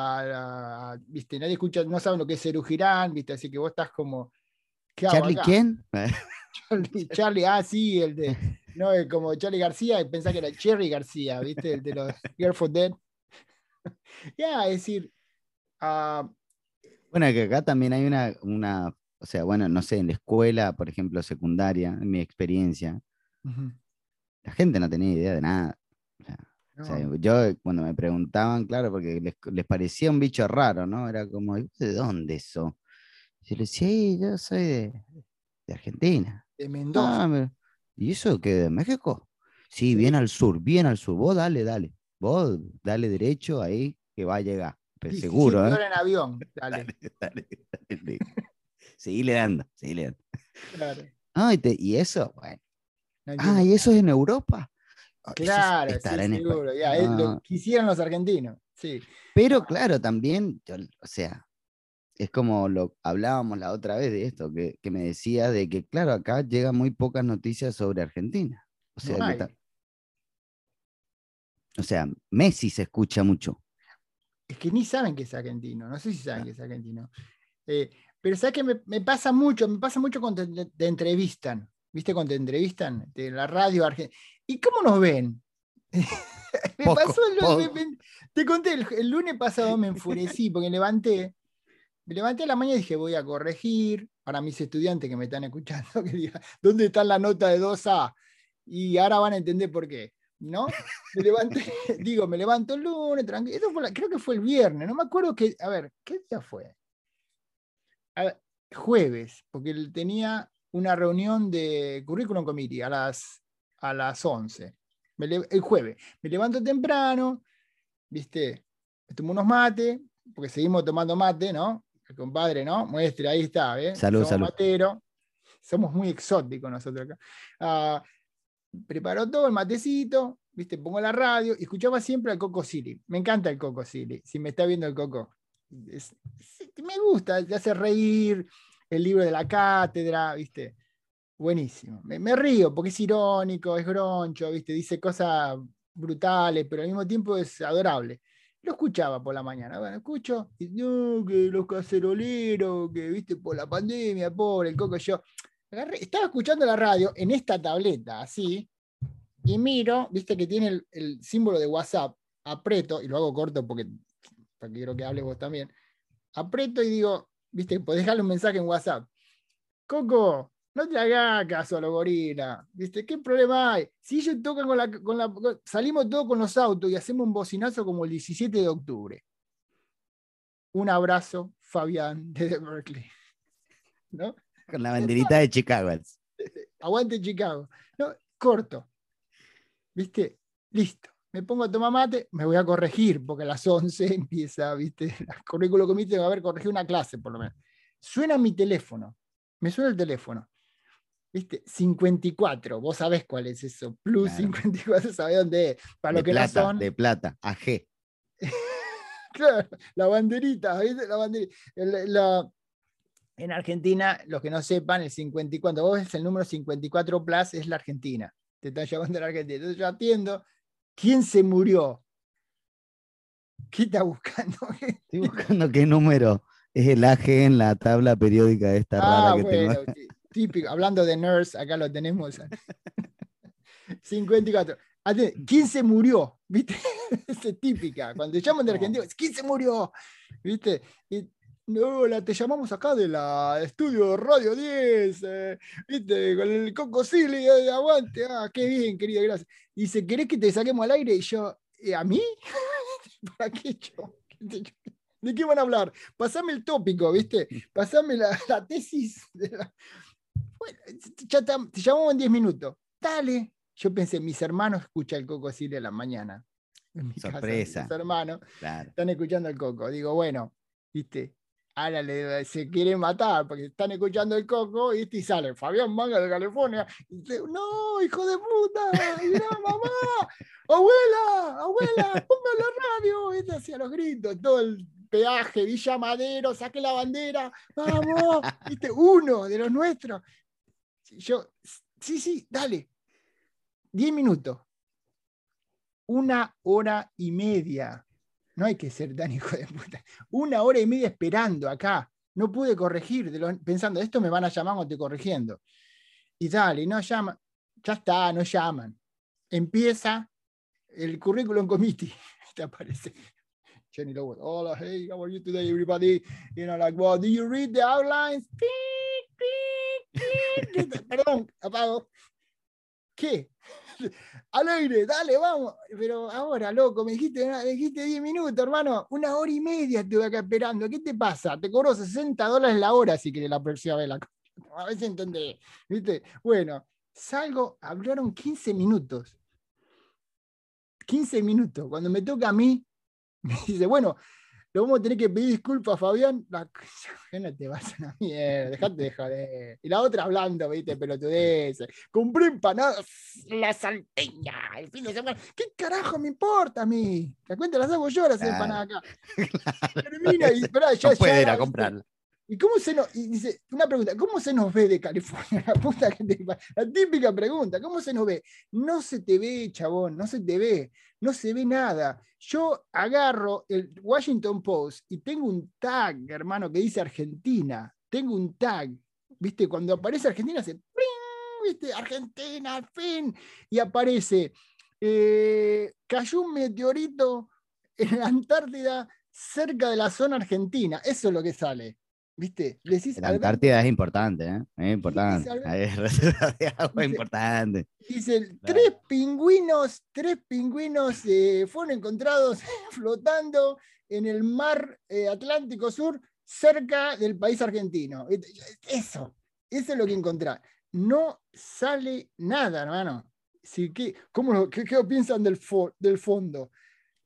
a- ¿viste? Nadie escucha, no saben lo que es Cerú Girán, ¿viste? Así que vos estás como, ¿qué hago ¿Charlie acá? quién? Charlie, Charlie, ah, sí, el de, no, como Charlie García, pensá que era Cherry García, ¿viste? El de los Girl for Dead. Ya, es decir, ah, Bueno, que acá también hay una, una, o sea, bueno, no sé, en la escuela, por ejemplo, secundaria, en mi experiencia, la gente no tenía idea de nada. O sea, no, yo cuando me preguntaban, claro, porque les, les parecía un bicho raro, ¿no? Era como, ¿y vos ¿de dónde sos? Yo le decía, "Sí, yo soy de, de Argentina. de Mendoza. "Ah, ¿Y eso qué de México? Sí, bien al sur, bien al sur. Vos dale, dale. Vos dale derecho ahí que va a llegar. Pero 17 seguro, ¿eh? en avión. Dale, Dale, dale, dale. Dando, seguile dando. claro. Ah, y, te- y eso, bueno. Ah, y eso es en Europa. Ah, eso es- Claro, sí, en seguro. ya, lo Ah, quisieran los argentinos. Sí. Pero claro, también, yo- o sea, es como lo hablábamos la otra vez de esto, que, que me decía de que, claro, acá llegan muy pocas noticias sobre Argentina. O sea, No ta- o sea, Messi se escucha mucho. Es que ni saben que es argentino. No sé si saben que es argentino. Eh, pero sabes que me, me pasa mucho, me pasa mucho cuando te, te entrevistan. ¿Viste cuando te entrevistan? De la radio argentina. ¿Y cómo nos ven? me Poco, pasó el- me- me- te conté, el, el lunes pasado me enfurecí porque levanté. Me levanté a la mañana y dije, voy a corregir para mis estudiantes que me están escuchando, que digan, ¿dónde está la nota de 2A? Y ahora van a entender por qué. ¿No? Me levanté, digo, me levanto el lunes, tranquilo. Creo que fue el viernes, no me acuerdo que, a ver, ¿qué día fue? Jueves, porque tenía una reunión de Curriculum Committee a las, a las 11. Me el jueves. Me levanto temprano, ¿viste? Me tomo unos mates, porque seguimos tomando mate, ¿no? El compadre, ¿no? Muestre, ahí está, ¿eh? Salud, Somos salud. materos. Somos muy exóticos nosotros acá. Ah, preparó todo el matecito, ¿viste? Pongo la radio y escuchaba siempre al Coco Silly. Me encanta el Coco Silly, si me está viendo el Coco. Es- es- me gusta, te hace reír, el libro de la cátedra, ¿viste? Buenísimo. Me, me río porque es irónico, es groncho, ¿viste? Dice cosas brutales, pero al mismo tiempo es adorable. Lo escuchaba por la mañana. Bueno, escucho, y no, que los caceroleros, que viste, por la pandemia, pobre, el coco, yo. estaba escuchando la radio en esta tableta, así, y miro, viste que tiene el, el símbolo de WhatsApp, aprieto, y lo hago corto porque, porque quiero que hables vos también. Aprieto y digo, viste, podés dejarle un mensaje en WhatsApp. Coco, no te hagas caso a los gorilas, ¿viste? ¿Qué problema hay? Si ellos tocan con la, con la- Salimos todos con los autos y hacemos un bocinazo como el 17 de octubre. Un abrazo, Fabián, desde Berkeley. ¿No? Con la banderita de Chicago. Aguante Chicago. No, corto. ¿Viste? Listo. Me pongo a tomar mate, me voy a corregir, porque a las 11 empieza, ¿viste? El currículo comité va a haber corregido una clase, por lo menos. Suena mi teléfono. Me suena el teléfono. ¿Viste? 54. Vos sabés cuál es eso. Plus Claro. 54, sabés dónde es. Para De lo que plata, son. de plata, AG. Claro, la banderita, ¿viste? La banderita. La- en Argentina, los que no sepan, el 54, vos ves el número 54 Plus, es la Argentina. Te están llamando de la Argentina. Entonces yo atiendo. ¿Quién se murió? ¿Qué está buscando? Estoy buscando qué número es el AG en la tabla periódica esta ah, rara que bueno, tengo. Tí- típico. Hablando de nurse, acá lo tenemos. 54. Atiende, ¿Quién se murió? ¿Viste? Es típica. Cuando te llaman de. Argentina, ¿quién se murió? ¿Viste? Y, no, la, te llamamos acá de la estudio Radio 10, eh, ¿viste? Con el Coco Silly, eh, aguante, ah, qué bien, querida, gracias. Dice, ¿querés que te saquemos al aire? Y yo, "¿Eh, ¿a mí? ¿Para qué yo? ¿De qué van a hablar? Pasame el tópico, ¿viste? Pasame la, la tesis. de la- Bueno, ya te, te llamamos en 10 minutos. Dale. Yo pensé, mis hermanos escuchan el Coco Silly a la mañana. En mi casa, Sorpresa. mis hermanos Claro. están escuchando el Coco. Digo, bueno, ¿viste? Ahora le, se quieren matar porque están escuchando el Coco ¿viste? y sale Fabián Manga de California. Y dice, no, hijo de puta, mirá, mamá, abuela, abuela, ponme la radio. ¿viste? Hacia los gritos, todo el peaje, Villa Madero, saque la bandera, vamos, ¿viste? uno de los nuestros. Yo, sí, sí, dale. Diez minutos. Una hora y media. No hay que ser tan hijo de puta. Una hora y media esperando acá. No pude corregir, pensando, esto me van a llamar cuando estoy corrigiendo. Y dale, no llaman. Ya está, no llaman. Empieza el currículum committee. Te aparece. Jenny Lowell. Hola, hey, how are you today, everybody? You know, like, well, do you read the outlines? Clic. Perdón, apago. ¿Qué? Al aire, dale, vamos. Pero ahora, loco, me dijiste, dijiste 10 minutos, hermano. Una hora y media estuve acá esperando. ¿Qué te pasa? Te cobro 60 dólares la hora si querés la próxima vez. La... A si entendés. ¿Viste? Bueno, salgo, hablaron 15 minutos. 15 minutos. Cuando me toca a mí, me dice, bueno, lo vamos a tener que pedir disculpas, Fabián. La, no te vas a la mierda, dejate de joder. Y la otra hablando, viste, pelotudez. Compré empanadas, la salteña, el fin de semana. ¿Qué carajo me importa a mí? La cuenta las hago yo las Claro. empanadas acá. Termina y esperá, ya, no puede ya, ir a comprarla. ¿Y cómo se nos, y dice, una pregunta, ¿cómo se nos ve de California? La, típica pregunta, ¿cómo se nos ve? No se te ve, chabón, no se te ve, no se ve nada. Yo agarro el Washington Post y tengo un tag, hermano, que dice Argentina. Tengo un tag, ¿viste? Cuando aparece Argentina, se ¡pring! ¿viste? Argentina, fin. Y aparece, eh, cayó un meteorito en la Antártida cerca de la zona argentina. Eso es lo que sale. ¿Viste? Le decís, La Alberto, Antártida es importante, ¿eh? Es importante. Hay reservas de agua Dice- importante. Dice, Claro. tres pingüinos, tres pingüinos eh, fueron encontrados flotando en el mar eh, Atlántico Sur cerca del país argentino. Eso, eso es lo que encontré. No sale nada, hermano. Sí, ¿qué, cómo qué, qué piensan del, fo- del fondo?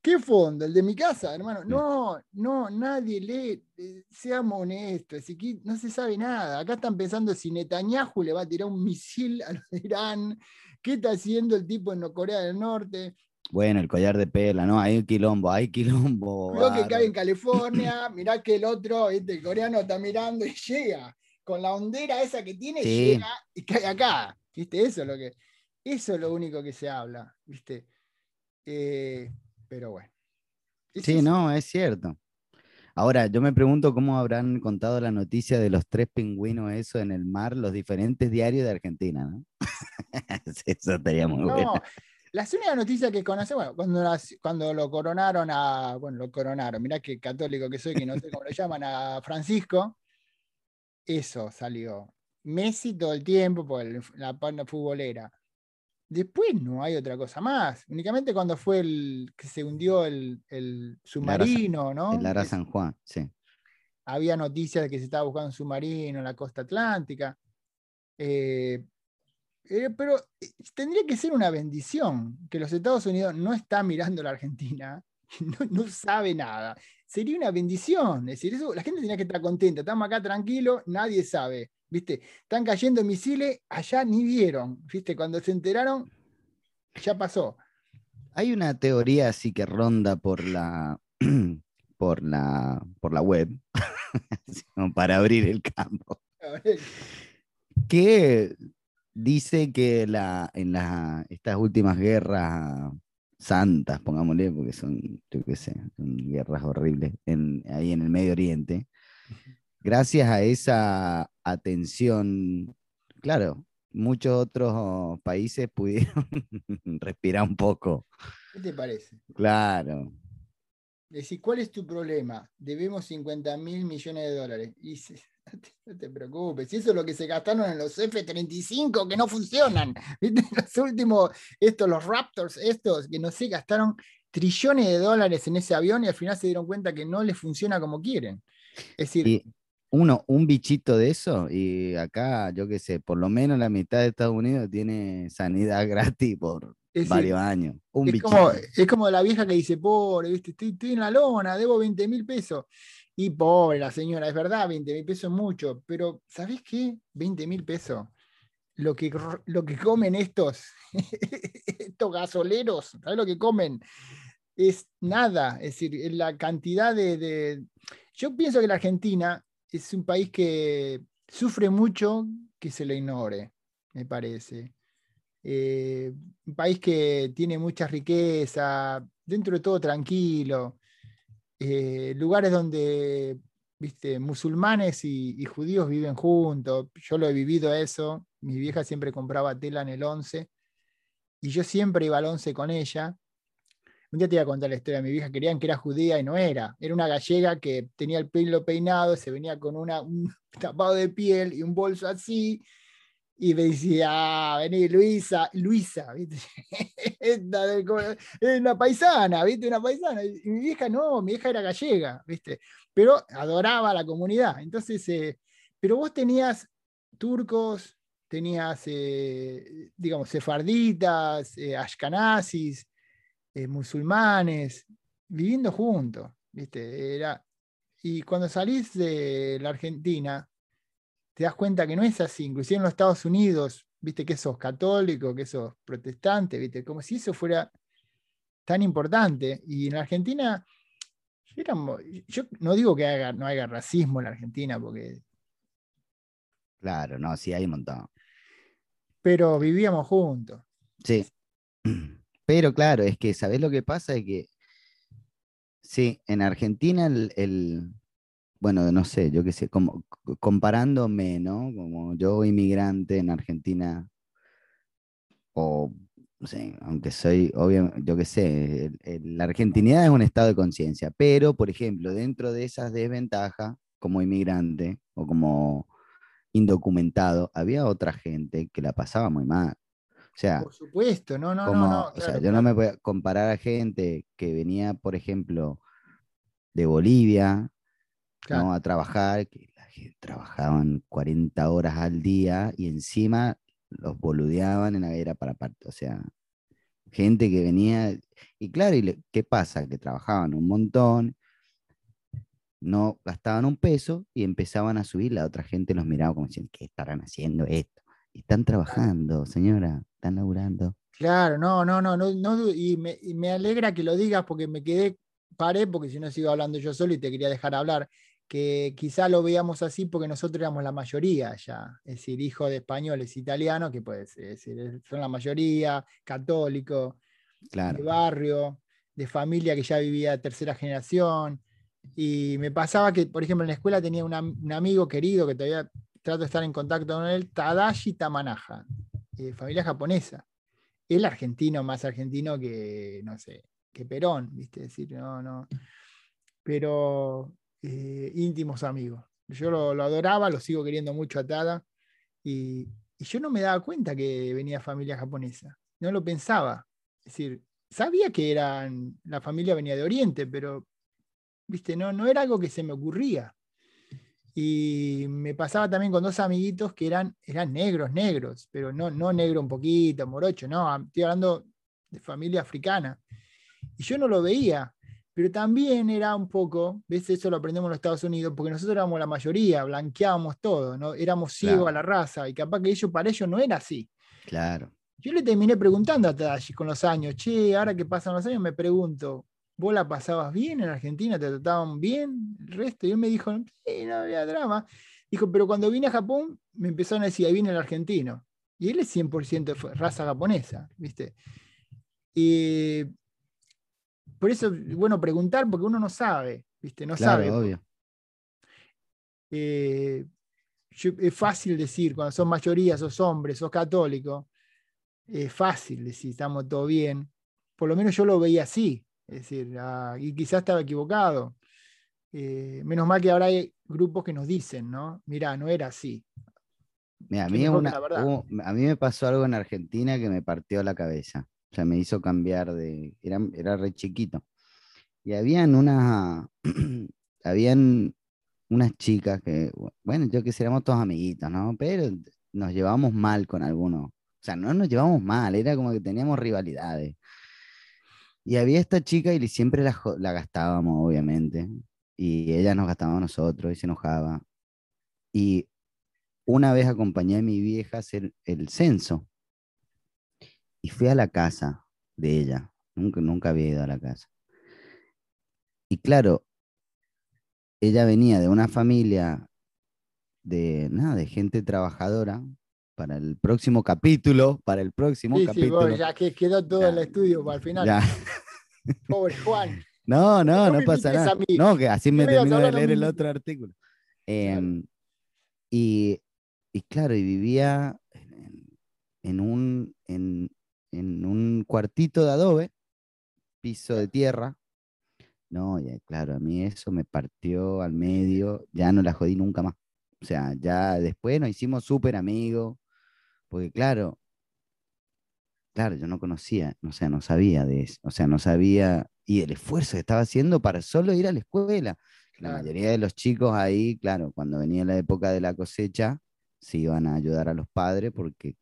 ¿Qué fondo? ¿El de mi casa, hermano? No, no, nadie lee. eh, Seamos honestos, así que no se sabe nada. Acá están pensando si Netanyahu le va a tirar un misil a los de Irán. ¿Qué está haciendo el tipo en Corea del Norte? Bueno, el collar de pela, ¿no? Hay quilombo, hay quilombo. Lo que cae en California, mirá que el otro, este, el coreano está mirando y llega. Con la hondera esa que tiene, Sí. llega y cae acá. ¿Viste? Eso es lo que. Eso es lo único que se habla, ¿viste? Eh, pero bueno. Sí, no, es cierto. Ahora, yo me pregunto cómo habrán contado la noticia de los tres pingüinos, eso en el mar, los diferentes diarios de Argentina, ¿no? Eso estaría muy bueno. No, las únicas noticias que conoce, bueno, cuando, las- cuando lo coronaron a, bueno, lo coronaron, mirá qué católico que soy, que no sé cómo lo llaman, a Francisco, eso salió. Messi todo el tiempo por la panda futbolera. Después no hay otra cosa más. Únicamente cuando fue el que se hundió el, el submarino, ¿no? El Lara San Juan, sí. había noticias de que se estaba buscando un submarino en la costa atlántica. Eh, eh, pero eh, tendría que ser una bendición que los Estados Unidos no están mirando a la Argentina, no, no sabe nada. Sería una bendición. Es decir, eso, la gente tenía que estar contenta. Estamos acá tranquilos, nadie sabe. ¿Viste? Están cayendo misiles, allá ni vieron. ¿Viste? Cuando se enteraron, ya pasó. Hay una teoría así que ronda por la, por la, por la web, para abrir el campo, que dice que la, en la, estas últimas guerras santas, pongámosle, porque son, yo qué sé, son guerras horribles en, ahí en el Medio Oriente, gracias a esa atención, claro, muchos otros países pudieron respirar un poco. ¿Qué te parece? Claro, Decir, ¿cuál es tu problema? Debemos 50 mil millones de dólares. Y dice, no te, preocupes, eso es lo que se gastaron en los F-35 que no funcionan. ¿Viste? Los últimos, estos, los Raptors, estos que no sé, gastaron trillones de dólares en ese avión y al final se dieron cuenta que no les funciona como quieren. Es decir, y uno, un bichito de eso, y acá, yo qué sé, por lo menos la mitad de Estados Unidos tiene sanidad gratis por es decir, varios años. Un es bichito. como, es como la vieja que dice, pobre, ¿viste? Estoy, estoy en la lona, debo 20 mil pesos. Y pobre la señora, es verdad, 20 mil pesos es mucho, pero ¿sabés qué? 20 mil pesos. Lo que, lo que comen estos, estos gasoleros, ¿sabés lo que comen? Es nada, es decir, la cantidad de, de- Yo pienso que la Argentina es un país que sufre mucho que se lo ignore, me parece. Eh, un país que tiene mucha riqueza, dentro de todo tranquilo, eh, lugares donde, viste, musulmanes y, y judíos viven juntos. Yo lo he vivido eso. Mi vieja siempre compraba tela en el 11 y yo siempre iba al 11 con ella. Un día te iba a contar la historia de mi vieja, querían que era judía y no era. Era una gallega que tenía el pelo peinado, se venía con una, un tapado de piel y un bolso así, y me decía, ah, vení, Luisa, Luisa, ¿viste? Es una paisana, ¿viste? Una paisana. Y mi vieja no, mi vieja era gallega, ¿viste? Pero adoraba a la comunidad. Entonces, eh, pero vos tenías turcos, tenías, eh, digamos, sefarditas, eh, ashkenazis, eh, musulmanes, viviendo juntos, ¿viste? Era, y cuando salís de la Argentina, te das cuenta que no es así, inclusive en los Estados Unidos, viste que sos católico, que sos protestante, viste, como si eso fuera tan importante. Y en Argentina, yo no digo que no haya racismo en la Argentina, porque... Claro, no, sí hay un montón. Pero vivíamos juntos. Sí. Pero claro, es que, ¿sabés lo que pasa? Es que, sí, en Argentina el, bueno, no sé, yo qué sé, comparándome, ¿no? Como yo inmigrante en Argentina, o, no sé, aunque soy, obvio, yo qué sé, la argentinidad es un estado de conciencia, pero, por ejemplo, dentro de esas desventajas, como inmigrante o como indocumentado, había otra gente que la pasaba muy mal. O sea, por supuesto, no, no, no, O sea, yo no me voy a comparar a gente que venía, por ejemplo, de Bolivia, ¿no? A trabajar, que trabajaban 40 horas al día y encima los boludeaban en la era para parte. O sea, gente que venía. Y claro, ¿y ¿qué pasa? Que trabajaban un montón, no gastaban un peso y empezaban a subir. La otra gente los miraba como diciendo, ¿qué estarán haciendo esto? Y están trabajando, señora están laburando. Claro, no, no, no, no, y, me, alegra que lo digas porque me quedé, paré, porque si no sigo hablando yo solo y te quería dejar hablar, que quizá lo veíamos así porque nosotros éramos la mayoría ya, es decir, hijos de españoles, italianos, que puede ser, decir, son la mayoría, católicos, de barrio, de familia que ya vivía tercera generación, y me pasaba que, por ejemplo, en la escuela tenía un amigo querido que todavía trato de estar en contacto con él, Tadashi Tamanaja, eh, familia japonesa. El argentino más argentino que, no sé, que Perón, ¿viste? decir, no, no. Pero eh, íntimos amigos. Yo lo, adoraba, lo sigo queriendo mucho atada y, y yo no me daba cuenta que venía familia japonesa. No lo pensaba. Decir, sabía que eran, la familia venía de Oriente, pero ¿viste? No, no era algo que se me ocurría. Y me pasaba también con dos amiguitos que eran, eran negros, negros, pero no, no negro un poquito, morocho, no, estoy hablando de familia africana. Y yo no lo veía, pero también era un poco, ¿ves? Eso lo aprendemos en los Estados Unidos, porque nosotros éramos la mayoría, blanqueábamos todo, ¿no? éramos ciegos a la raza, y capaz que ellos, para ellos no era así. Claro. Yo le terminé preguntando a Tadashi con los años, che, ahora que pasan los años, me pregunto, ¿Vos la pasabas bien en Argentina? ¿Te trataban bien? El resto. Y él me dijo, sí, no había drama. Dijo, pero cuando vine a Japón, me empezaron a decir, ahí viene el argentino. Y él es 100% raza japonesa, ¿viste? Y por eso es bueno preguntar, porque uno no sabe, ¿viste? No claro, sabe. obvio. Eh, es fácil decir, cuando son mayoría, sos hombre, sos católico, es fácil decir, estamos todo bien. Por lo menos yo lo veía así. Es decir, ah, y quizás estaba equivocado. Eh, menos mal que ahora hay grupos que nos dicen, ¿no? Mira, no era así. a, mí a mí me pasó algo en Argentina que me partió la cabeza. O sea, me hizo cambiar de. Era, era re chiquito. Y habían una. habían unas chicas que, bueno, yo que éramos todos amiguitos, ¿no? Pero nos llevamos mal con algunos. O sea, no nos llevamos mal, era como que teníamos rivalidades. Y había esta chica y siempre la, gastábamos, obviamente. Y ella nos gastaba a nosotros y se enojaba. Y una vez acompañé a mi vieja a hacer el censo. Y fui a la casa de ella. Nunca, nunca había ido a la casa. Y claro, ella venía de una familia de, nada, de gente trabajadora, para el próximo capítulo, para el próximo capítulo. Sí, ya que quedó todo el estudio para el final. Pobre Juan. No, no, no, pasa nada. No, que así me termino de leer el otro artículo. Em, y, y, claro, y vivía en, un, en, en, un cuartito de adobe, piso de tierra. No, ya, claro, a mí eso me partió al medio, ya no la jodí nunca más. O sea, ya después nos hicimos súper amigos, porque claro, claro, yo no conocía, o sea, no sabía de eso, o sea, no sabía, y el esfuerzo que estaba haciendo para solo ir a la escuela. La mayoría de los chicos ahí, claro, cuando venía la época de la cosecha, se iban a ayudar a los padres porque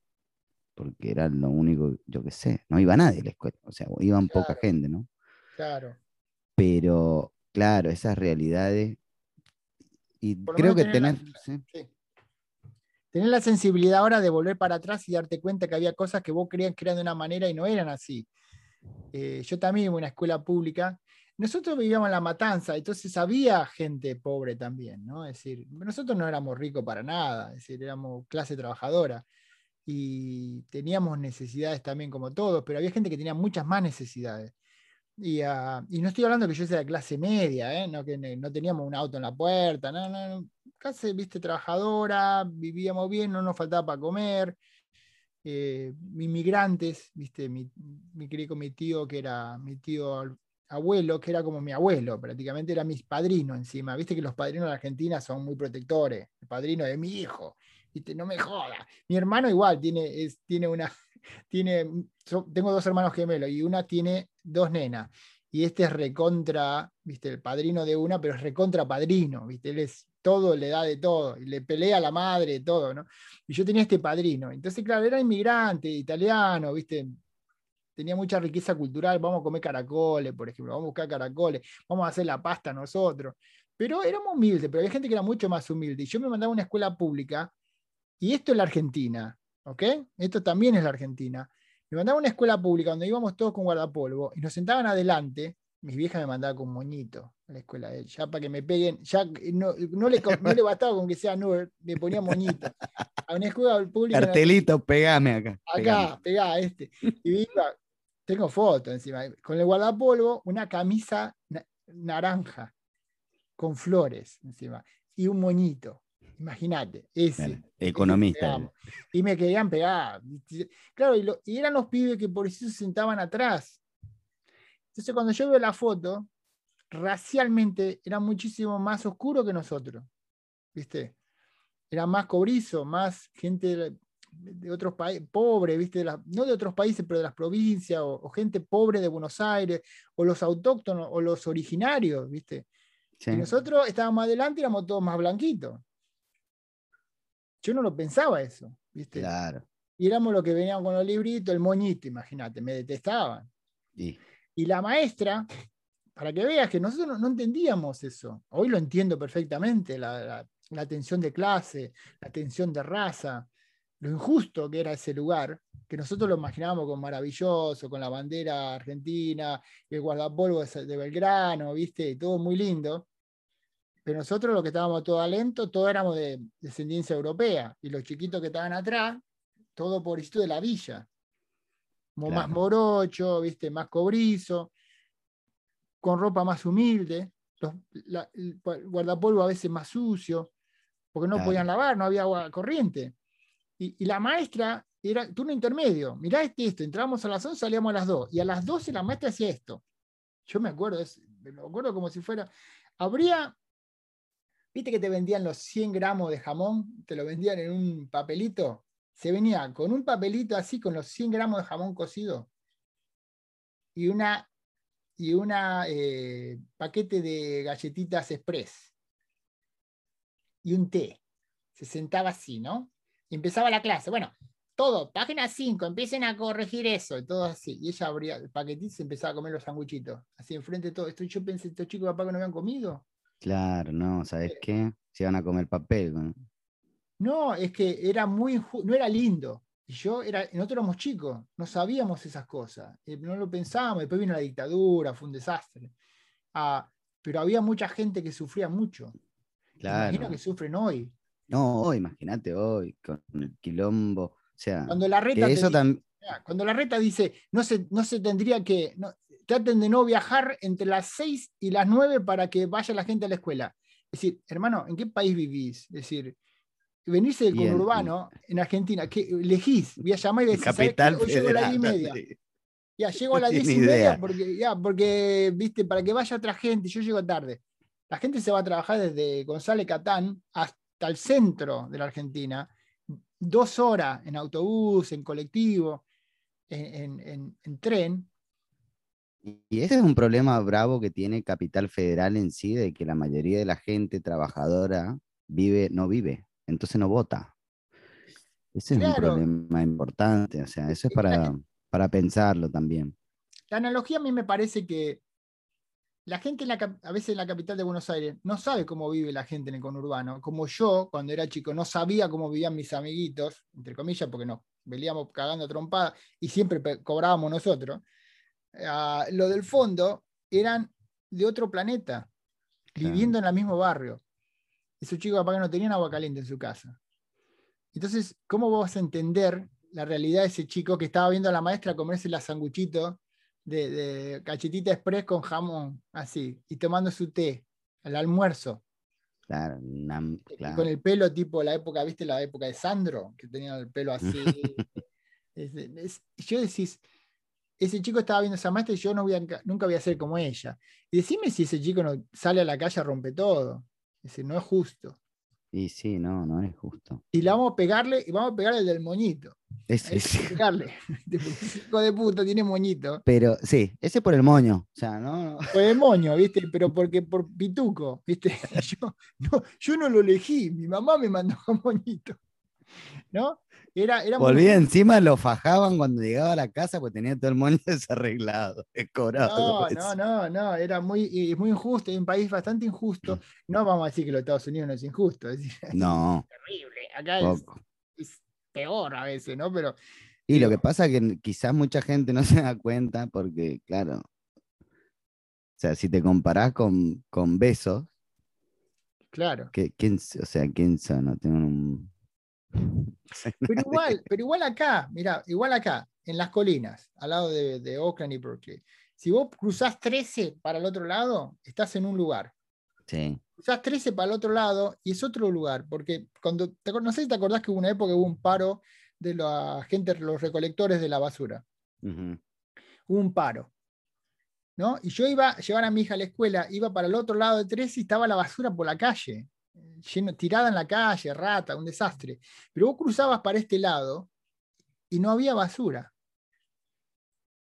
porque era lo único, yo qué sé, no iba nadie a la escuela, o sea, iban poca gente, ¿no? Claro. Pero, claro, esas realidades, y creo que tener tener, la- sí, Sí. Tener la sensibilidad ahora de volver para atrás y darte cuenta que había cosas que vos creías que eran de una manera y no eran así. Eh, yo también iba a una escuela pública. Nosotros vivíamos en La Matanza, entonces había gente pobre también, ¿no? Es decir, nosotros no éramos ricos para nada, es decir, éramos clase trabajadora y teníamos necesidades también como todos, pero había gente que tenía muchas más necesidades. Y, ah, y no estoy hablando que yo sea de clase media, ¿eh? no, que no teníamos un auto en la puerta, no, no, no. Clase, viste, trabajadora, vivíamos bien, no nos faltaba para comer. eh, inmigrantes, viste, mi, mi crié con mi tío, que era mi tío abuelo, que era como mi abuelo, prácticamente era mi padrino encima. Viste que los padrinos de Argentina son muy protectores, el padrino de mi hijo, viste, no me joda. Mi hermano igual tiene, es, tiene una, tiene, so- tengo dos hermanos gemelos y una tiene dos nenas. Y este es recontra, viste, el padrino de una, pero es recontra padrino, viste, él es todo, le da de todo, y le pelea a la madre, todo, ¿no? Y yo tenía este padrino. Entonces, claro, era inmigrante, italiano, viste, tenía mucha riqueza cultural, vamos a comer caracoles, por ejemplo, vamos a buscar caracoles, vamos a hacer la pasta nosotros. Pero éramos humildes, pero había gente que era mucho más humilde. Y yo me mandaba a una escuela pública, y esto es la Argentina, ¿ok? Esto también es la Argentina. Me mandaba a una escuela pública donde íbamos todos con guardapolvo y nos sentaban adelante. Mis viejas me mandaban con moñito a la escuela, eh, ya para que me peguen, ya no, no le, no le bastaba con que sea nerd, me ponía moñito. A una escuela pública. cartelito, pegame acá. acá, pegá este. Y iba, tengo fotos encima, con el guardapolvo, una camisa na- naranja con flores encima y un moñito. Imagínate, ese. Ese economista. pegamos. Y me querían pegar. Claro, y, lo- y eran los pibes que por eso se sentaban atrás. Entonces, cuando yo veo la foto, racialmente era muchísimo más oscuro que nosotros. ¿Viste? Era más cobrizo, más gente de, otros países, pobre, ¿viste? De la- no de otros países, pero de las provincias, o, o gente pobre de Buenos Aires, o los autóctonos, o los originarios, ¿viste? Sí. Y nosotros estábamos adelante y éramos todos más blanquitos. Yo no lo pensaba eso, ¿viste? Claro. Y éramos los que venían con los libritos, el moñito, imagínate, me detestaban. Y, Y la maestra, para que veas que nosotros no, entendíamos eso. Hoy lo entiendo perfectamente, la, la, tensión de clase, la tensión de raza, lo injusto que era ese lugar, que nosotros lo imaginábamos como maravilloso, con la bandera argentina, el guardapolvo de, Belgrano, ¿viste? Todo muy lindo. Pero nosotros los que estábamos todos lentos, todos éramos de descendencia europea. Y los chiquitos que estaban atrás, todo pobrecito de la villa. Como más Claro. morocho, ¿viste? Más cobrizo, con ropa más humilde, los- la- el guardapolvo a veces más sucio, porque no Claro. podían lavar, no había agua corriente. Y, y la maestra era turno intermedio. Mirá este esto, entrábamos a las 11, salíamos a las 2. Y a las 12 la maestra hacía esto. Yo me acuerdo, es- me acuerdo como si fuera. Habría. ¿Viste que te vendían los 100 gramos de jamón? Te lo vendían en un papelito. Se venía con un papelito así, con los 100 gramos de jamón cocido. Y una. Y una eh, paquete de galletitas express. Y un té. Se sentaba así, ¿no? Y empezaba la clase. Bueno, todo, página 5, empiecen a corregir eso, y todo así. Y ella abría el paquetito y se empezaba a comer los sanguchitos. Así enfrente de todo esto. Yo pensé, estos chicos papá que no habían comido. claro, no, ¿sabes qué? Se van a comer papel. ¿no? No, es que era muy no era lindo. Y yo era, nosotros éramos chicos, no sabíamos esas cosas, eh, no lo pensábamos, después vino la dictadura, fue un desastre. Ah, pero había mucha gente que sufría mucho. Imagino Claro. que sufren hoy. No, hoy, imagínate hoy, con el quilombo. O sea, Cuando la reta eso dice- Cuando la reta dice, no se, no se tendría que, no, traten de no viajar entre las 6 y las 9 para que vaya la gente a la escuela. Es decir, hermano, ¿en qué país vivís? Es decir, venirse del Bien, conurbano en Argentina, ¿qué elegís? Voy a llamar y decir, ¿sabés qué? Capital Hoy llego a las Federal. 10 y media. Ya, llego a No las 10 y media idea. porque, ya, porque, viste, para que vaya otra gente, yo llego tarde. La gente se va a trabajar desde González Catán hasta el centro de la Argentina, dos horas en autobús, en colectivo, en, en- en- en tren. Y ese es un problema bravo que tiene Capital Federal en sí, de que la mayoría de la gente trabajadora vive, no vive, entonces no vota. Ese es un problema importante, o sea, eso es para, para pensarlo también. La analogía a mí me parece que la gente en la a veces en la capital de Buenos Aires no sabe cómo vive la gente en el conurbano. Como yo, cuando era chico, no sabía cómo vivían mis amiguitos, entre comillas, porque nos veníamos cagando a trompada y siempre cobrábamos nosotros. Ah, lo del fondo eran de otro planeta, Claro. viviendo en el mismo barrio. Esos chicos capaz que no tenían agua caliente en su casa. Entonces, ¿cómo vas a entender la realidad de ese chico que estaba viendo a la maestra comerse la sanguchito de, de cachetita express con jamón, así, y tomando su té al almuerzo, Claro, una- y claro. con el pelo tipo la época, ¿viste? La época de Sandro, que tenía el pelo así. Es- es- yo decís, ese chico estaba viendo a esa maestra y yo no voy a nunca- voy a ser como ella. Y decime si ese chico no sale a la calle rompe todo. Es decir, no es justo. Y sí, no, no es justo. Y le vamos a pegarle, y vamos a pegarle el del moñito. Ese sí. pegarle. Hijo de puta, tiene moñito. Pero sí, ese por el moño. O sea, no. Fue de moño, ¿viste? Pero porque por pituco, ¿viste? Yo no, yo no lo elegí, mi mamá me mandó con moñito. ¿No? Era, era muy- Volvía encima, lo fajaban cuando llegaba a la casa, pues tenía todo el moño desarreglado, descobrado. No, eso. no, no, no, era muy, muy injusto, es un país bastante Mm. injusto. No vamos a decir que los Estados Unidos no es injusto, es No, terrible. Acá es, peor a veces, ¿no? Pero Y lo que pasa es que quizás mucha gente no se da cuenta porque, claro, o sea, si te comparás con, con besos, claro. ¿qué- ¿quién, o sea, quién son? No tengo un... Pero igual, pero igual acá, mira, igual acá, en las colinas, al lado de, de Oakland y Berkeley, si vos cruzás 13 para el otro lado, estás en un lugar. Sí, Cruzás 13 para el otro lado y es otro lugar, porque cuando, te no sé si te acordás que hubo una época que hubo un paro de la gente, los recolectores de la basura. ujú, hubo un paro. ¿no? Y yo iba a llevar a mi hija a la escuela, iba para el otro lado de tres y estaba la basura por la calle, lleno, tirada en la calle, rata, un desastre. Pero vos cruzabas para este lado y no había basura.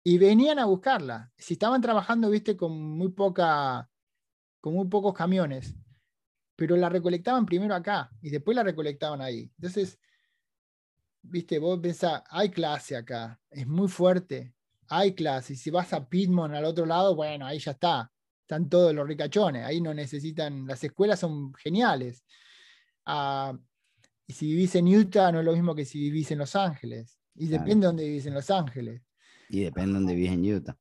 Y venían a buscarla. Si estaban trabajando, viste, con muy poca, con muy pocos camiones, pero la recolectaban primero acá y después la recolectaban ahí. Entonces, viste, vos pensás, hay clase acá, es muy fuerte, hay clase. Y si vas a Piedmont al otro lado, bueno, ahí ya está. Están todos los ricachones, ahí no necesitan, las escuelas son geniales. Ah, y si vivís en Utah no es lo mismo que si vivís en Los Ángeles. Y Claro. depende de dónde vivís en Los Ángeles. Y depende de dónde vives en Utah.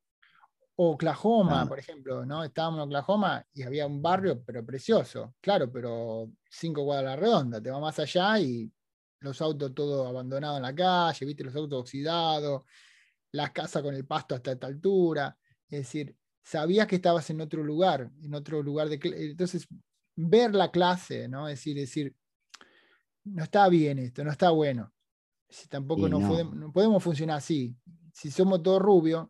Oklahoma, Claro. por ejemplo, ¿no? Estábamos en Oklahoma y había un barrio, pero precioso, claro, pero cinco cuadras a la redonda, te va más allá y los autos todos abandonados en la calle, viste, los autos oxidados, las casas con el pasto hasta esta altura, es decir, sabías que estabas en otro lugar, en otro lugar de... Entonces, ver la clase, ¿no? Es decir, decir, no está bien esto, no está bueno. Si tampoco no, podemos, no podemos funcionar así. Si somos todos rubios,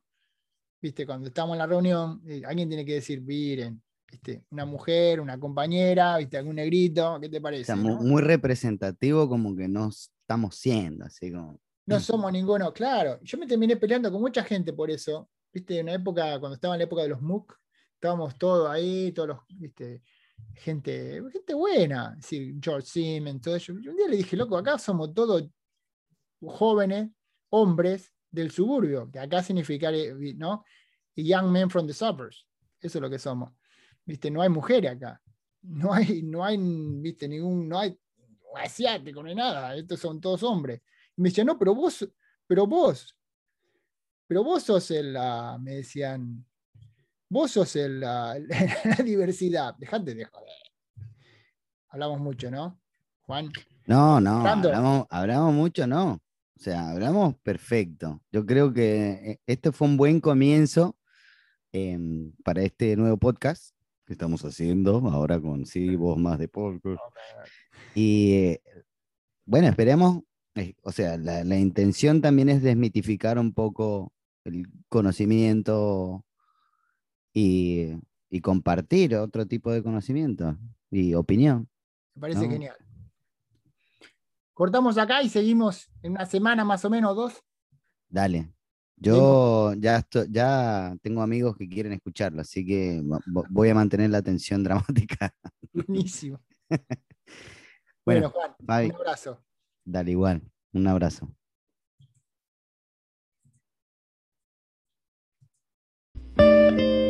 viste, cuando estamos en la reunión, eh, alguien tiene que decir, miren, viste, una mujer, una compañera, viste, algún negrito, ¿qué te O parece? sea, no? muy, representativo como que no estamos siendo, así como... No somos ninguno, claro. Yo me terminé peleando con mucha gente por eso. Viste, en una época, cuando estaba en la época de los MOOC, estábamos todos ahí, todos los, viste, gente, gente buena, decir, George Siemens, todo eso. Y un día le dije, loco, acá somos todos jóvenes, hombres del suburbio, que acá significa, ¿no? Young men from the suburbs. Eso es lo que somos. Viste, no hay mujeres acá. No hay, no hay, viste, ningún, no hay asiático, no hay nada. Estos son todos hombres. Y me decían, no, pero vos, pero vos, pero vos sos el, ah, me decían, vos sos el, ah, la diversidad, dejate de joder. Hablamos mucho, ¿no? Juan, No, no, hablamos, hablamos mucho, no. O sea, hablamos perfecto. Yo creo que este fue un buen comienzo em, para este nuevo podcast que estamos haciendo ahora con sí, voz más de podcast. Y eh, bueno, esperemos, eh, o sea, la, la intención también es desmitificar un poco el conocimiento y, y compartir otro tipo de conocimiento y opinión. me parece No. genial. Cortamos acá y seguimos en una semana más o menos, dos. Dale. Yo ya, esto- ya tengo amigos que quieren escucharlo, así que vo- vo- voy a mantener la atención dramática. Buenísimo. Bueno, Bueno, Juan, Fabi. un abrazo. Dale igual. Un abrazo. Bye.